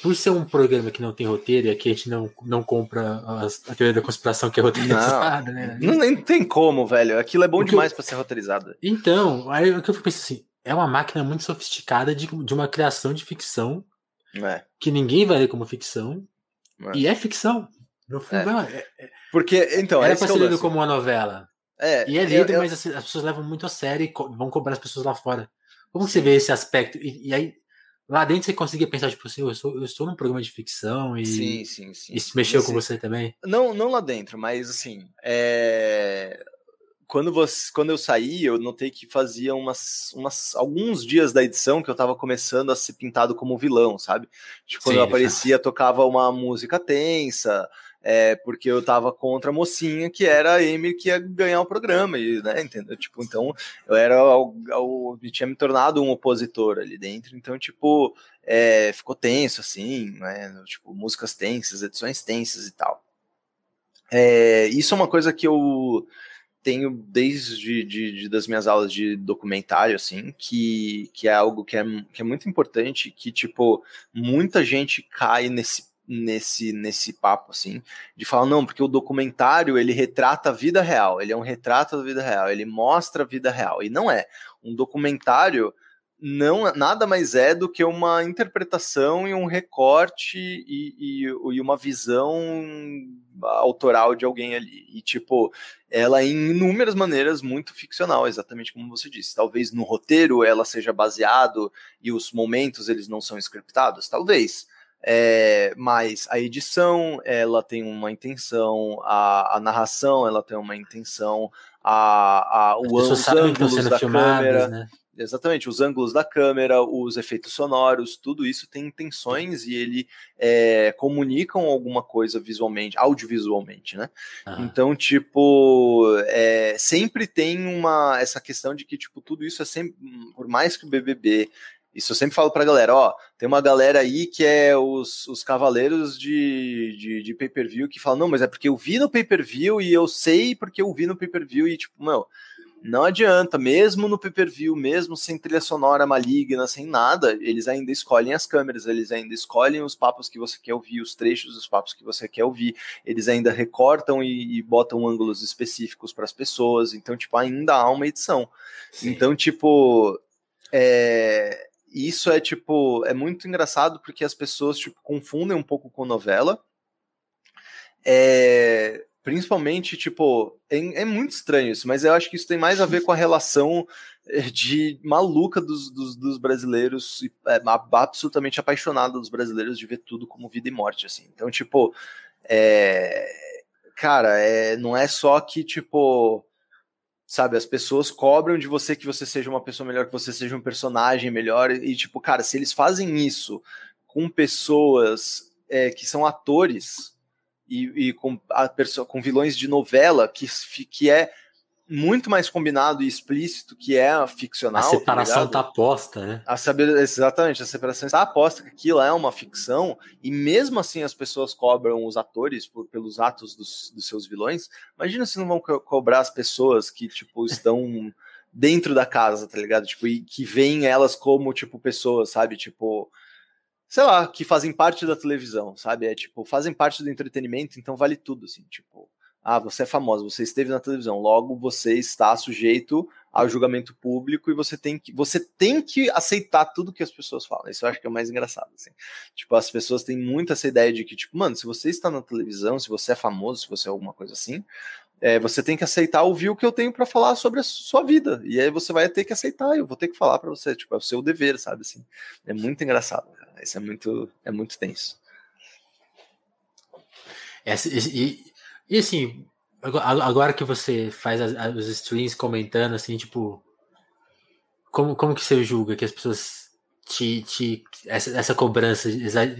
por ser um programa que não tem roteiro e aqui a gente não, não compra a, a teoria da conspiração que é roteirizada, não, né? Não, nem tem como, velho. Aquilo é bom demais para ser roteirizado. Então, aí o que eu penso assim, é uma máquina muito sofisticada de, de uma criação de ficção é. que ninguém vai ler como ficção é. E é ficção. No fundo, é. é, é Porque, então, era pra ser lido como uma novela. É, e é lido, eu, mas assim, as pessoas levam muito a sério e vão cobrar as pessoas lá fora. Como você vê esse aspecto? E, e, aí, lá dentro você conseguia pensar, tipo assim, eu estou, eu estou num programa de ficção e. Sim, sim, sim. Isso mexeu com você também? Não, não lá dentro, mas assim. É quando, você, quando eu saí, eu notei que fazia umas, umas, alguns dias da edição que eu tava começando a ser pintado como vilão, sabe? Tipo, quando Sim, eu aparecia, tocava uma música tensa, é, porque eu tava contra a mocinha que era a Amy que ia ganhar o programa, e, né, entendeu? Tipo, então eu era, eu tinha me tornado um opositor ali dentro, então, tipo, é, ficou tenso, assim, né? Tipo, músicas tensas, edições tensas e tal. É, isso é uma coisa que eu tenho desde de, de, das minhas aulas de documentário, assim, que, que é algo que é, que é muito importante, que, tipo, muita gente cai nesse nesse nesse papo assim de falar não porque o documentário ele retrata a vida real ele é um retrato da vida real ele mostra a vida real e não é. Um documentário não nada mais é do que uma interpretação e um recorte e, e, e, uma visão autoral de alguém ali. E, tipo, ela é em inúmeras maneiras muito ficcional, exatamente como você disse. Talvez no roteiro ela seja baseado e os momentos eles não são scriptados, talvez. É, mas a edição ela tem uma intenção, a, a narração ela tem uma intenção, a, a, o, os ângulos da câmera. Né? Exatamente, os ângulos da câmera, os efeitos sonoros, tudo isso tem intenções e ele é, comunicam alguma coisa visualmente, audiovisualmente, né? Uhum. Então, tipo, é, sempre tem uma essa questão de que tipo tudo isso é sempre, por mais que o BBB isso eu sempre falo pra galera, ó, tem uma galera aí que é os, os cavaleiros de, de, de pay-per-view que falam, não, mas é porque eu vi no pay-per-view e eu sei porque eu vi no pay-per-view e tipo, não, não adianta, mesmo no pay-per-view, mesmo sem trilha sonora maligna, sem nada, eles ainda escolhem as câmeras, eles ainda escolhem os papos que você quer ouvir, os trechos dos papos que você quer ouvir, eles ainda recortam e, e botam ângulos específicos para as pessoas, então, tipo, ainda há uma edição. Sim. Então, tipo, é, isso é tipo, é muito engraçado porque as pessoas tipo, confundem um pouco com novela. É, principalmente, tipo, é, é, muito estranho isso, mas eu acho que isso tem mais a ver com a relação eh, de maluca dos, dos, dos brasileiros, é, absolutamente apaixonada dos brasileiros de ver tudo como vida e morte, assim. Então, tipo, é, cara, é, não é só que, tipo, sabe? As pessoas cobram de você que você seja uma pessoa melhor, que você seja um personagem melhor. E, tipo, cara, se eles fazem isso com pessoas é, que são atores e, e com, com vilões de novela, que, que é muito mais combinado e explícito que é a ficcional. A tá separação tá, tá posta, né? A saber, exatamente, a separação está posta que aquilo é uma ficção, e mesmo assim as pessoas cobram os atores por, pelos atos dos, dos seus vilões. Imagina se não vão co cobrar as pessoas que, tipo, estão dentro da casa, tá ligado? Tipo, e que veem elas como, tipo, pessoas, sabe? Tipo, sei lá, que fazem parte da televisão, sabe? É tipo, fazem parte do entretenimento, então vale tudo, assim, tipo ah, você é famosa, você esteve na televisão, logo você está sujeito ao julgamento público e você tem que você tem que aceitar tudo que as pessoas falam. Isso eu acho que é o mais engraçado, assim. Tipo, as pessoas têm muito essa ideia de que, tipo, mano, se você está na televisão, se você é famoso, se você é alguma coisa assim, é, você tem que aceitar ouvir o que eu tenho para falar sobre a sua vida. E aí você vai ter que aceitar, eu vou ter que falar para você, tipo, é o seu dever, sabe assim. É muito engraçado. Isso é muito é muito tenso. Essa, e, e assim, agora que você faz as, os streams comentando, assim, tipo. Como, como que você julga que as pessoas te. te essa, essa cobrança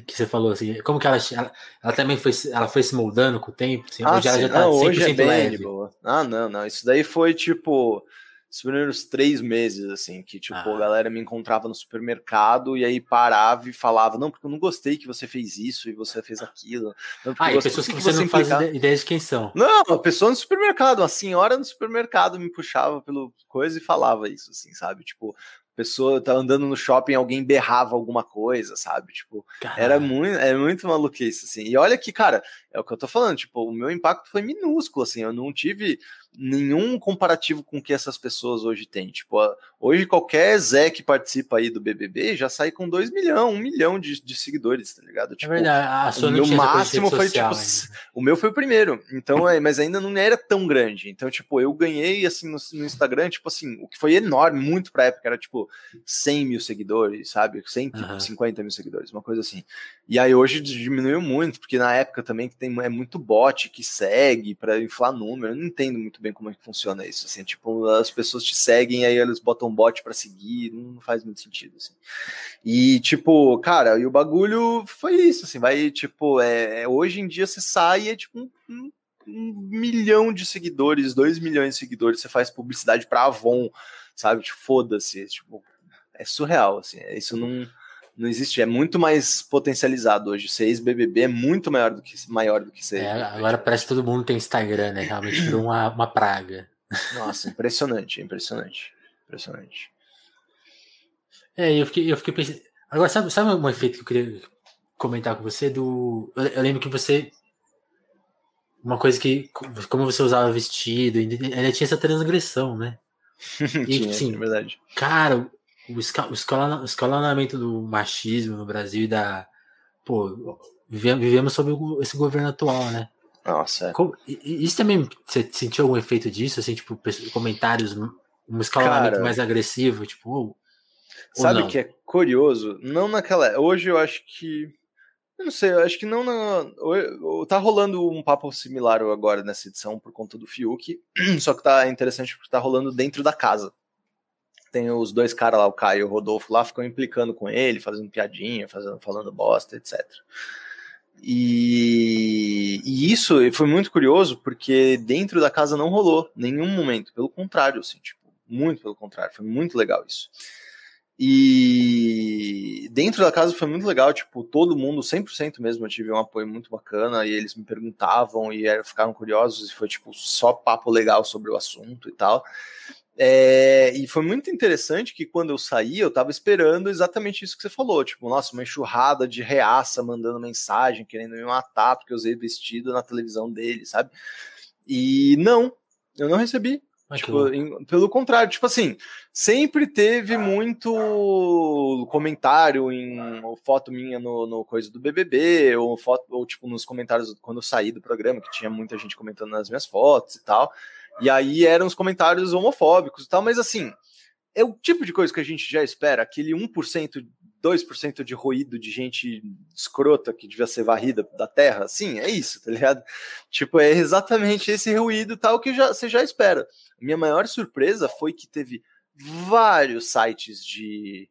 que você falou, assim, como que ela, ela, ela também foi, ela foi se moldando com o tempo? Assim, ah, hoje sim, ela já tá não, hoje é bem leve. Boa. Ah, não, não. Isso daí foi tipo os primeiros três meses, assim, que, tipo, ah. a galera me encontrava no supermercado e aí parava e falava, não, porque eu não gostei que você fez isso e você fez aquilo. Não, ah, e pessoas que, que você, não faz ideia de quem são. Não, a pessoa no supermercado, uma senhora no supermercado me puxava pelo coisa e falava isso, assim, sabe? Tipo, pessoa tá andando no shopping, alguém berrava alguma coisa, sabe? Tipo, Caramba. era muito, é muito maluquice, assim. E olha que, cara, é o que eu tô falando, tipo, o meu impacto foi minúsculo, assim, eu não tive nenhum comparativo com o que essas pessoas hoje têm. Tipo, hoje qualquer Zé que participa aí do BBB já sai com 2 milhões, 1 um milhão de, de, seguidores, tá ligado? Tipo, é verdade, a sua o meu máximo foi tipo, ainda. o meu foi o primeiro, então, é, mas ainda não era tão grande. Então, tipo, eu ganhei assim no, no, Instagram, tipo assim, o que foi enorme, muito pra época, era tipo 100 mil seguidores, sabe? 150 uhum. mil seguidores, uma coisa assim. E aí hoje diminuiu muito, porque na época também tem, é muito bot que segue para inflar número, eu não entendo muito bem como é que funciona isso, assim, tipo, as pessoas te seguem, aí eles botam bot para seguir, não faz muito sentido, assim. E, tipo, cara, e o bagulho foi isso, assim, vai, tipo, é, hoje em dia você sai e é, tipo, um, um, um milhão de seguidores, dois milhões de seguidores, você faz publicidade pra Avon, sabe, tipo, foda-se, tipo, é surreal, assim, isso não não existe, é muito mais potencializado hoje. Ser ex-BBB é muito maior do que, maior do que ser. É, agora parece que todo mundo tem Instagram, né? Realmente virou uma, uma praga. Nossa, impressionante, impressionante. Impressionante. É, eu fiquei, eu fiquei pensando. Agora, sabe, sabe um efeito que eu queria comentar com você? Do. Eu, eu lembro que você. Uma coisa que. Como você usava vestido, ainda tinha essa transgressão, né? E, tinha, assim, é verdade. Cara, o, escalona, o escalonamento do machismo no Brasil e da. Pô, vivemos sob esse governo atual, né? Nossa. É. Como, isso também, você sentiu algum efeito disso? Assim, tipo, comentários, um escalonamento Cara, mais agressivo, tipo. Ou, sabe o que é curioso? Não naquela. Hoje eu acho que. Eu não sei, eu acho que não na. Tá rolando um papo similar agora nessa edição por conta do Fiuk, só que tá interessante porque tá rolando dentro da casa tem os dois caras lá, o Caio e o Rodolfo lá, ficam implicando com ele, fazendo piadinha, fazendo, falando bosta, etc. E, e, isso foi muito curioso, porque dentro da casa não rolou nenhum momento, pelo contrário, assim, tipo, muito pelo contrário, foi muito legal isso. E dentro da casa foi muito legal, tipo, todo mundo, 100% mesmo, eu tive um apoio muito bacana, e eles me perguntavam e ficaram curiosos, e foi, tipo, só papo legal sobre o assunto e tal. É, e foi muito interessante que quando eu saí, eu tava esperando exatamente isso que você falou, tipo, nossa, uma enxurrada de reaça mandando mensagem, querendo me matar porque eu usei vestido na televisão dele, sabe? E não, eu não recebi. Tipo, em, pelo contrário, tipo assim, sempre teve muito comentário em foto minha no, no coisa do BBB, ou foto, ou tipo nos comentários quando eu saí do programa, que tinha muita gente comentando nas minhas fotos e tal. E aí eram os comentários homofóbicos e tal, mas assim, é o tipo de coisa que a gente já espera, aquele 1%, 2% de ruído de gente escrota que devia ser varrida da terra, sim, é isso, tá ligado? Tipo, é exatamente esse ruído tal que já, você já espera. Minha maior surpresa foi que teve vários sites de,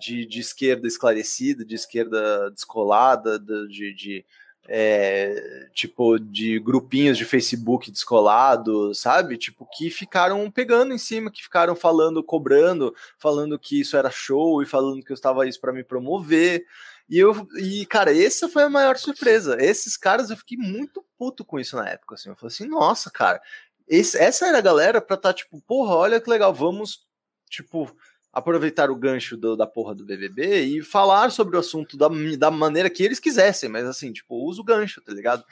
de, de esquerda esclarecida, de esquerda descolada, de, de é, tipo, de grupinhos de Facebook descolados, sabe? Tipo, que ficaram pegando em cima, que ficaram falando, cobrando, falando que isso era show e falando que eu estava isso para me promover. E eu, e cara, essa foi a maior surpresa. Esses caras eu fiquei muito puto com isso na época, assim. Eu falei assim, nossa, cara, esse, essa era a galera pra tá, tipo, porra, olha que legal, vamos, tipo, aproveitar o gancho do, da porra do BBB e falar sobre o assunto da, da maneira que eles quisessem, mas assim, tipo, usa o gancho, tá ligado?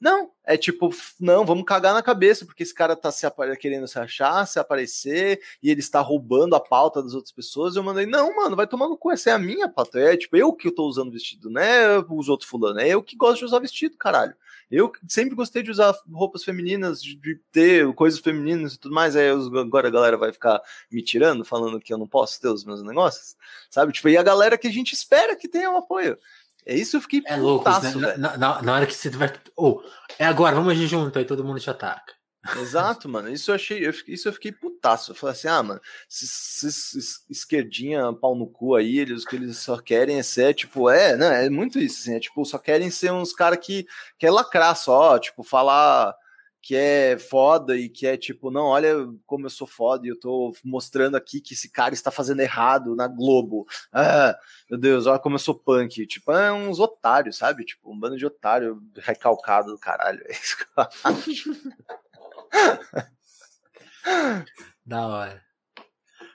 Não, é tipo, não, vamos cagar na cabeça, porque esse cara tá se querendo se achar, se aparecer, e ele está roubando a pauta das outras pessoas. Eu mandei, não, mano, vai tomar no cu, essa é a minha pauta. É tipo, eu que tô usando vestido, né? Os outros fulano, é eu que gosto de usar vestido, caralho. Eu sempre gostei de usar roupas femininas, de, ter coisas femininas e tudo mais. Aí eu, agora a galera vai ficar me tirando, falando que eu não posso ter os meus negócios, sabe? Tipo, e a galera que a gente espera que tenha um apoio. É isso eu fiquei É louco, putaço, né? na, na, na, hora que você vai. Ou, oh, é agora, vamos agir junto, aí todo mundo te ataca. Exato, mano. Isso eu achei, eu, isso eu fiquei putaço. Eu falei assim, ah, mano, esses esquerdinha, pau no cu aí, eles que eles só querem é ser, tipo, é, não, é muito isso, assim, é tipo, só querem ser uns caras que quer lacrar só, tipo, falar que é foda e que é tipo, não, olha como eu sou foda e eu tô mostrando aqui que esse cara está fazendo errado na Globo. Ah, meu Deus, olha como eu sou punk. Tipo, é uns otários, sabe? Tipo, um bando de otário recalcado do caralho. É isso que eu acho. da hora.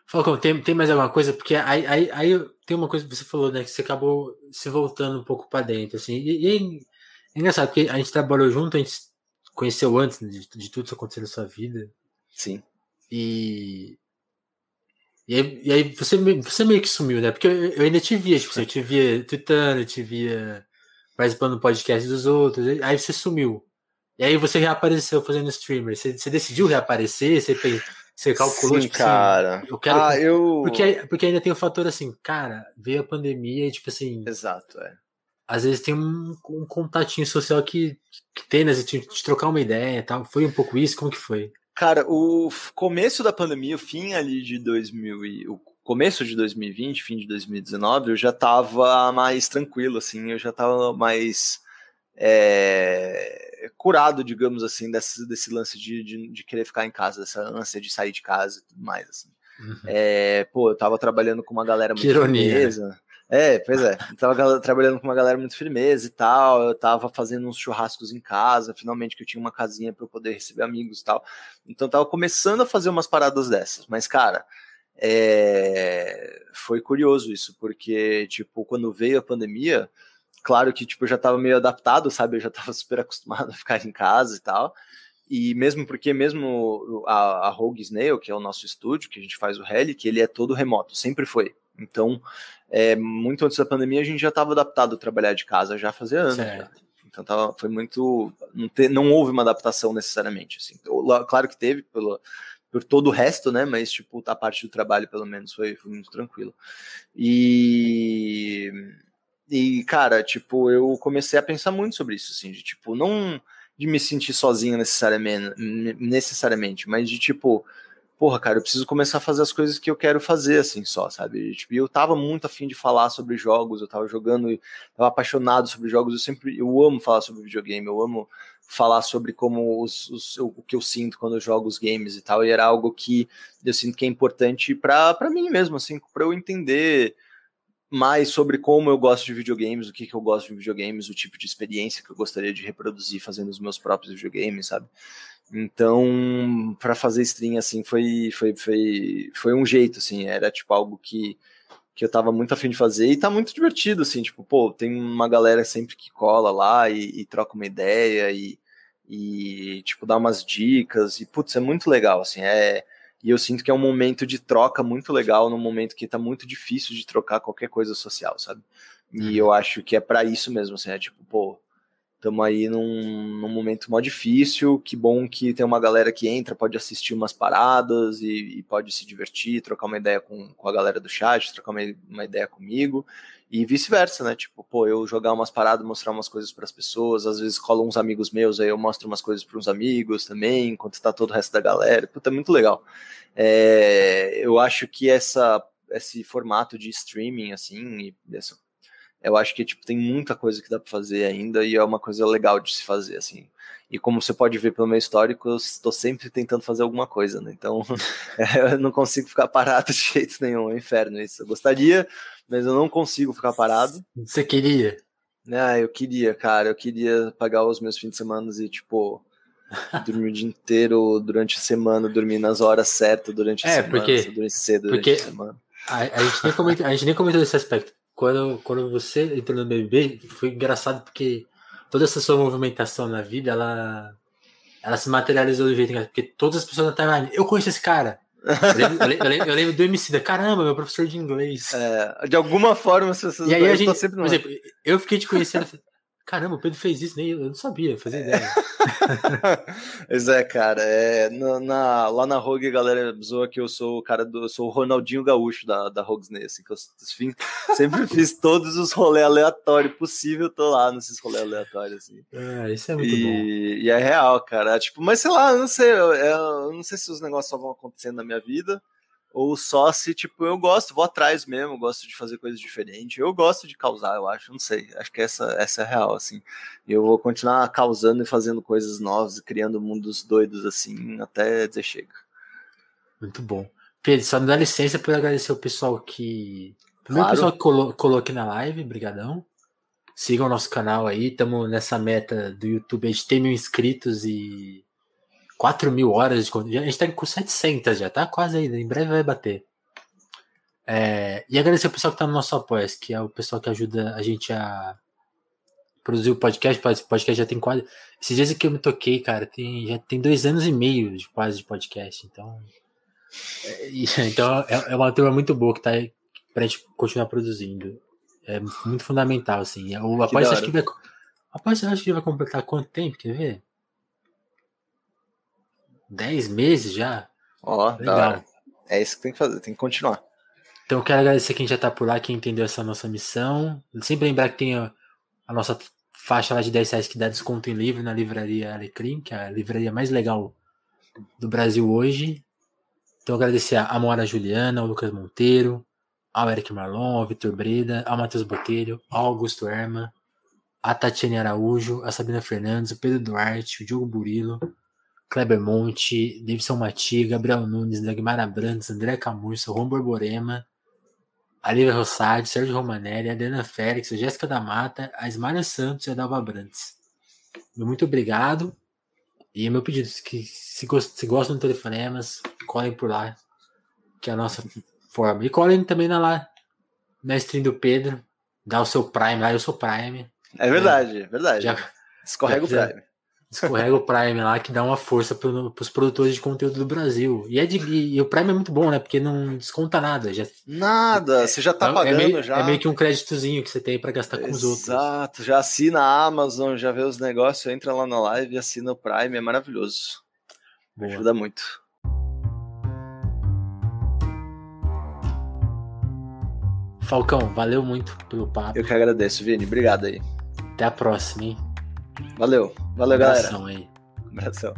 Falcão, tem, tem mais alguma coisa? Porque aí, aí, aí tem uma coisa que você falou, né? Que você acabou se voltando um pouco para dentro, assim. E, e é engraçado, porque a gente trabalhou junto, a gente conheceu antes né, de, de tudo isso acontecer na sua vida. Sim. E. E aí, e aí você, você meio que sumiu, né? Porque eu, eu ainda te via, tipo, eu te via tweetando, eu te via participando do podcast dos outros, aí você sumiu. E aí você reapareceu fazendo streamer. Você, você decidiu reaparecer? Você, você calculou, Sim, tipo assim, cara. Assim, eu quero. Ah, eu... Porque, porque ainda tem o fator assim, cara, veio a pandemia e, tipo assim. Exato, é. Às vezes tem um, um contatinho social que, que tem, né? De, de trocar uma ideia e tal. Foi um pouco isso? Como que foi? Cara, o começo da pandemia, o fim ali de 2000 e o começo de 2020, fim de 2019, eu já tava mais tranquilo, assim, eu já tava mais é, curado, digamos assim, desse, desse lance de, de, de, querer ficar em casa, dessa ânsia de sair de casa e tudo mais, assim. Uhum. É, pô, eu tava trabalhando com uma galera muito firmeza. É, pois é. Eu tava trabalhando com uma galera muito firmeza e tal. Eu tava fazendo uns churrascos em casa, finalmente que eu tinha uma casinha para eu poder receber amigos e tal. Então tava começando a fazer umas paradas dessas. Mas, cara, é... foi curioso isso, porque, tipo, quando veio a pandemia, claro que tipo, eu já estava meio adaptado, sabe? Eu já estava super acostumado a ficar em casa e tal. E mesmo porque mesmo a, a Rogue Snail, que é o nosso estúdio, que a gente faz o Relic, ele é todo remoto, sempre foi. Então, é, muito antes da pandemia, a gente já estava adaptado a trabalhar de casa já fazia anos. Já. Então tava, foi muito. Não, te, não houve uma adaptação necessariamente. Assim. Claro que teve pelo, por todo o resto, né? Mas, tipo, a parte do trabalho, pelo menos, foi, foi muito tranquilo. E. E, cara, tipo, eu comecei a pensar muito sobre isso, assim, de tipo, não de me sentir sozinho necessariamente, necessariamente, mas de tipo, porra, cara, eu preciso começar a fazer as coisas que eu quero fazer, assim, só, sabe? E, tipo, eu tava muito afim de falar sobre jogos, eu tava jogando, tava apaixonado sobre jogos, eu sempre, eu amo falar sobre videogame, eu amo falar sobre como os, os, o que eu sinto quando eu jogo os games e tal, e era algo que eu sinto que é importante para mim mesmo, assim, para eu entender mais sobre como eu gosto de videogames, o que, que eu gosto de videogames, o tipo de experiência que eu gostaria de reproduzir fazendo os meus próprios videogames, sabe? Então, para fazer stream assim foi, foi, foi, foi um jeito, assim, era tipo algo que, que eu tava muito afim de fazer e tá muito divertido, assim, tipo, pô, tem uma galera sempre que cola lá e, e troca uma ideia e, e, tipo, dá umas dicas e, putz, é muito legal, assim, é. E eu sinto que é um momento de troca muito legal, num momento que tá muito difícil de trocar qualquer coisa social, sabe? E uhum. eu acho que é para isso mesmo, assim, é tipo, pô, Estamos aí num, num, momento mó difícil. Que bom que tem uma galera que entra, pode assistir umas paradas e, e pode se divertir, trocar uma ideia com, com a galera do chat, trocar uma, uma ideia comigo. E vice-versa, né? Tipo, pô, eu jogar umas paradas, mostrar umas coisas para as pessoas. Às vezes colam uns amigos meus, aí eu mostro umas coisas para uns amigos também, enquanto está todo o resto da galera. Puta, é muito legal. É, eu acho que essa, esse formato de streaming, assim, essa eu acho que tipo tem muita coisa que dá para fazer ainda e é uma coisa legal de se fazer assim. E como você pode ver pelo meu histórico, eu estou sempre tentando fazer alguma coisa, né? Então, eu não consigo ficar parado de jeito nenhum, é um inferno isso. Eu gostaria, mas eu não consigo ficar parado. Você queria? Ah, eu queria, cara, eu queria pagar os meus fins de semana e tipo dormir o dia inteiro durante a semana, dormir nas horas certas durante a é, semana, porque, dormir cedo durante a semana. A, a, gente nem comentou, a gente nem comentou esse aspecto quando, quando você entrou no BBB, foi engraçado porque toda essa sua movimentação na vida, ela, ela se materializou do jeito engraçado. Porque todas as pessoas na timeline, eu conheço esse cara. Eu lembro, eu lembro, eu lembro do MC da caramba, meu professor de inglês. É, de alguma forma, as pessoas. E aí a gente, por exemplo, eu fiquei te conhecendo. Caramba, o Pedro fez isso, nem eu não sabia, fazia ideia. pois é, cara. É, na, na, lá na Rogue, a galera zoa que eu sou o cara do. Eu sou o Ronaldinho Gaúcho da, da Rogues assim, que eu enfim, sempre fiz todos os rolês aleatórios possível, tô lá nesses rolês aleatórios, assim. É, isso é muito e, bom. E é real, cara. Tipo, mas sei lá, eu não sei, eu, eu não sei se os negócios só vão acontecendo na minha vida ou só se, tipo, eu gosto, vou atrás mesmo, gosto de fazer coisas diferentes. Eu gosto de causar, eu acho, não sei. Acho que essa, essa é real, assim. E eu vou continuar causando e fazendo coisas novas, criando mundos doidos, assim, até dizer chega. Muito bom. Pedro, só me dá licença para agradecer o pessoal que. Primeiro claro. o pessoal que colou, colou aqui na live, brigadão. Sigam o nosso canal aí, estamos nessa meta do YouTube, a gente tem mil inscritos e 4 mil horas de conteúdo. A gente tá com 700 já, tá quase aí, em breve vai bater. É, e agradecer o pessoal que tá no nosso apoio, que é o pessoal que ajuda a gente a produzir o podcast. O podcast já tem quase. Esses dias que eu me toquei, cara, tem, já tem dois anos e meio de quase de podcast. Então. É, então é, é, uma turma muito boa que tá aí pra gente continuar produzindo. É muito fundamental, assim. O apoio acho que vai. Apoio acho que vai completar quanto tempo? Quer ver? 10 meses já? Ó, legal. É isso que tem que fazer, tem que continuar. Então eu quero agradecer quem já tá por lá, quem entendeu essa nossa missão. Sempre lembrar que tem a, a nossa faixa lá de 10 reais que dá desconto em livro na livraria Alecrim, que é a livraria mais legal do Brasil hoje. Então agradecer a Amora Juliana, ao Lucas Monteiro, ao Eric Marlon, ao Vitor Breda, ao Matheus Botelho, ao Augusto Erma, a Tatiane Araújo, a Sabina Fernandes, o Pedro Duarte, o Diogo Burilo, Kleber Monte, Davidson Mati, Gabriel Nunes, Dagmar Abrantes, André Camurça, Juan Borborema, Alívia Rossade, Sérgio Romanelli, Adriana Félix, Jéssica da Mata, a Santos e a Dalva Brantes. Muito obrigado. E meu pedido, que se, se gostam do Telefonemas, colhem por lá, que é a nossa forma. E colhem também na lá, na stream do Pedro, dá o seu Prime lá, eu sou Prime. É verdade, é verdade. Já, Escorrega já, o Prime Escorrega o Prime lá que dá uma força pro, pros produtores de conteúdo do Brasil. E, é de, e, e o Prime é muito bom, né? Porque não desconta nada. Já, nada, você já tá é, pagando é meio, já. É meio que um créditozinho que você tem para gastar com Exato, os outros. Exato, já assina a Amazon, já vê os negócios, entra lá na live e assina o Prime, é maravilhoso. Boa. Ajuda muito. Falcão, valeu muito pelo papo. Eu que agradeço, Vini. Obrigado aí. Até a próxima, hein? Valeu. Valeu, um galera. Aí. Um abração.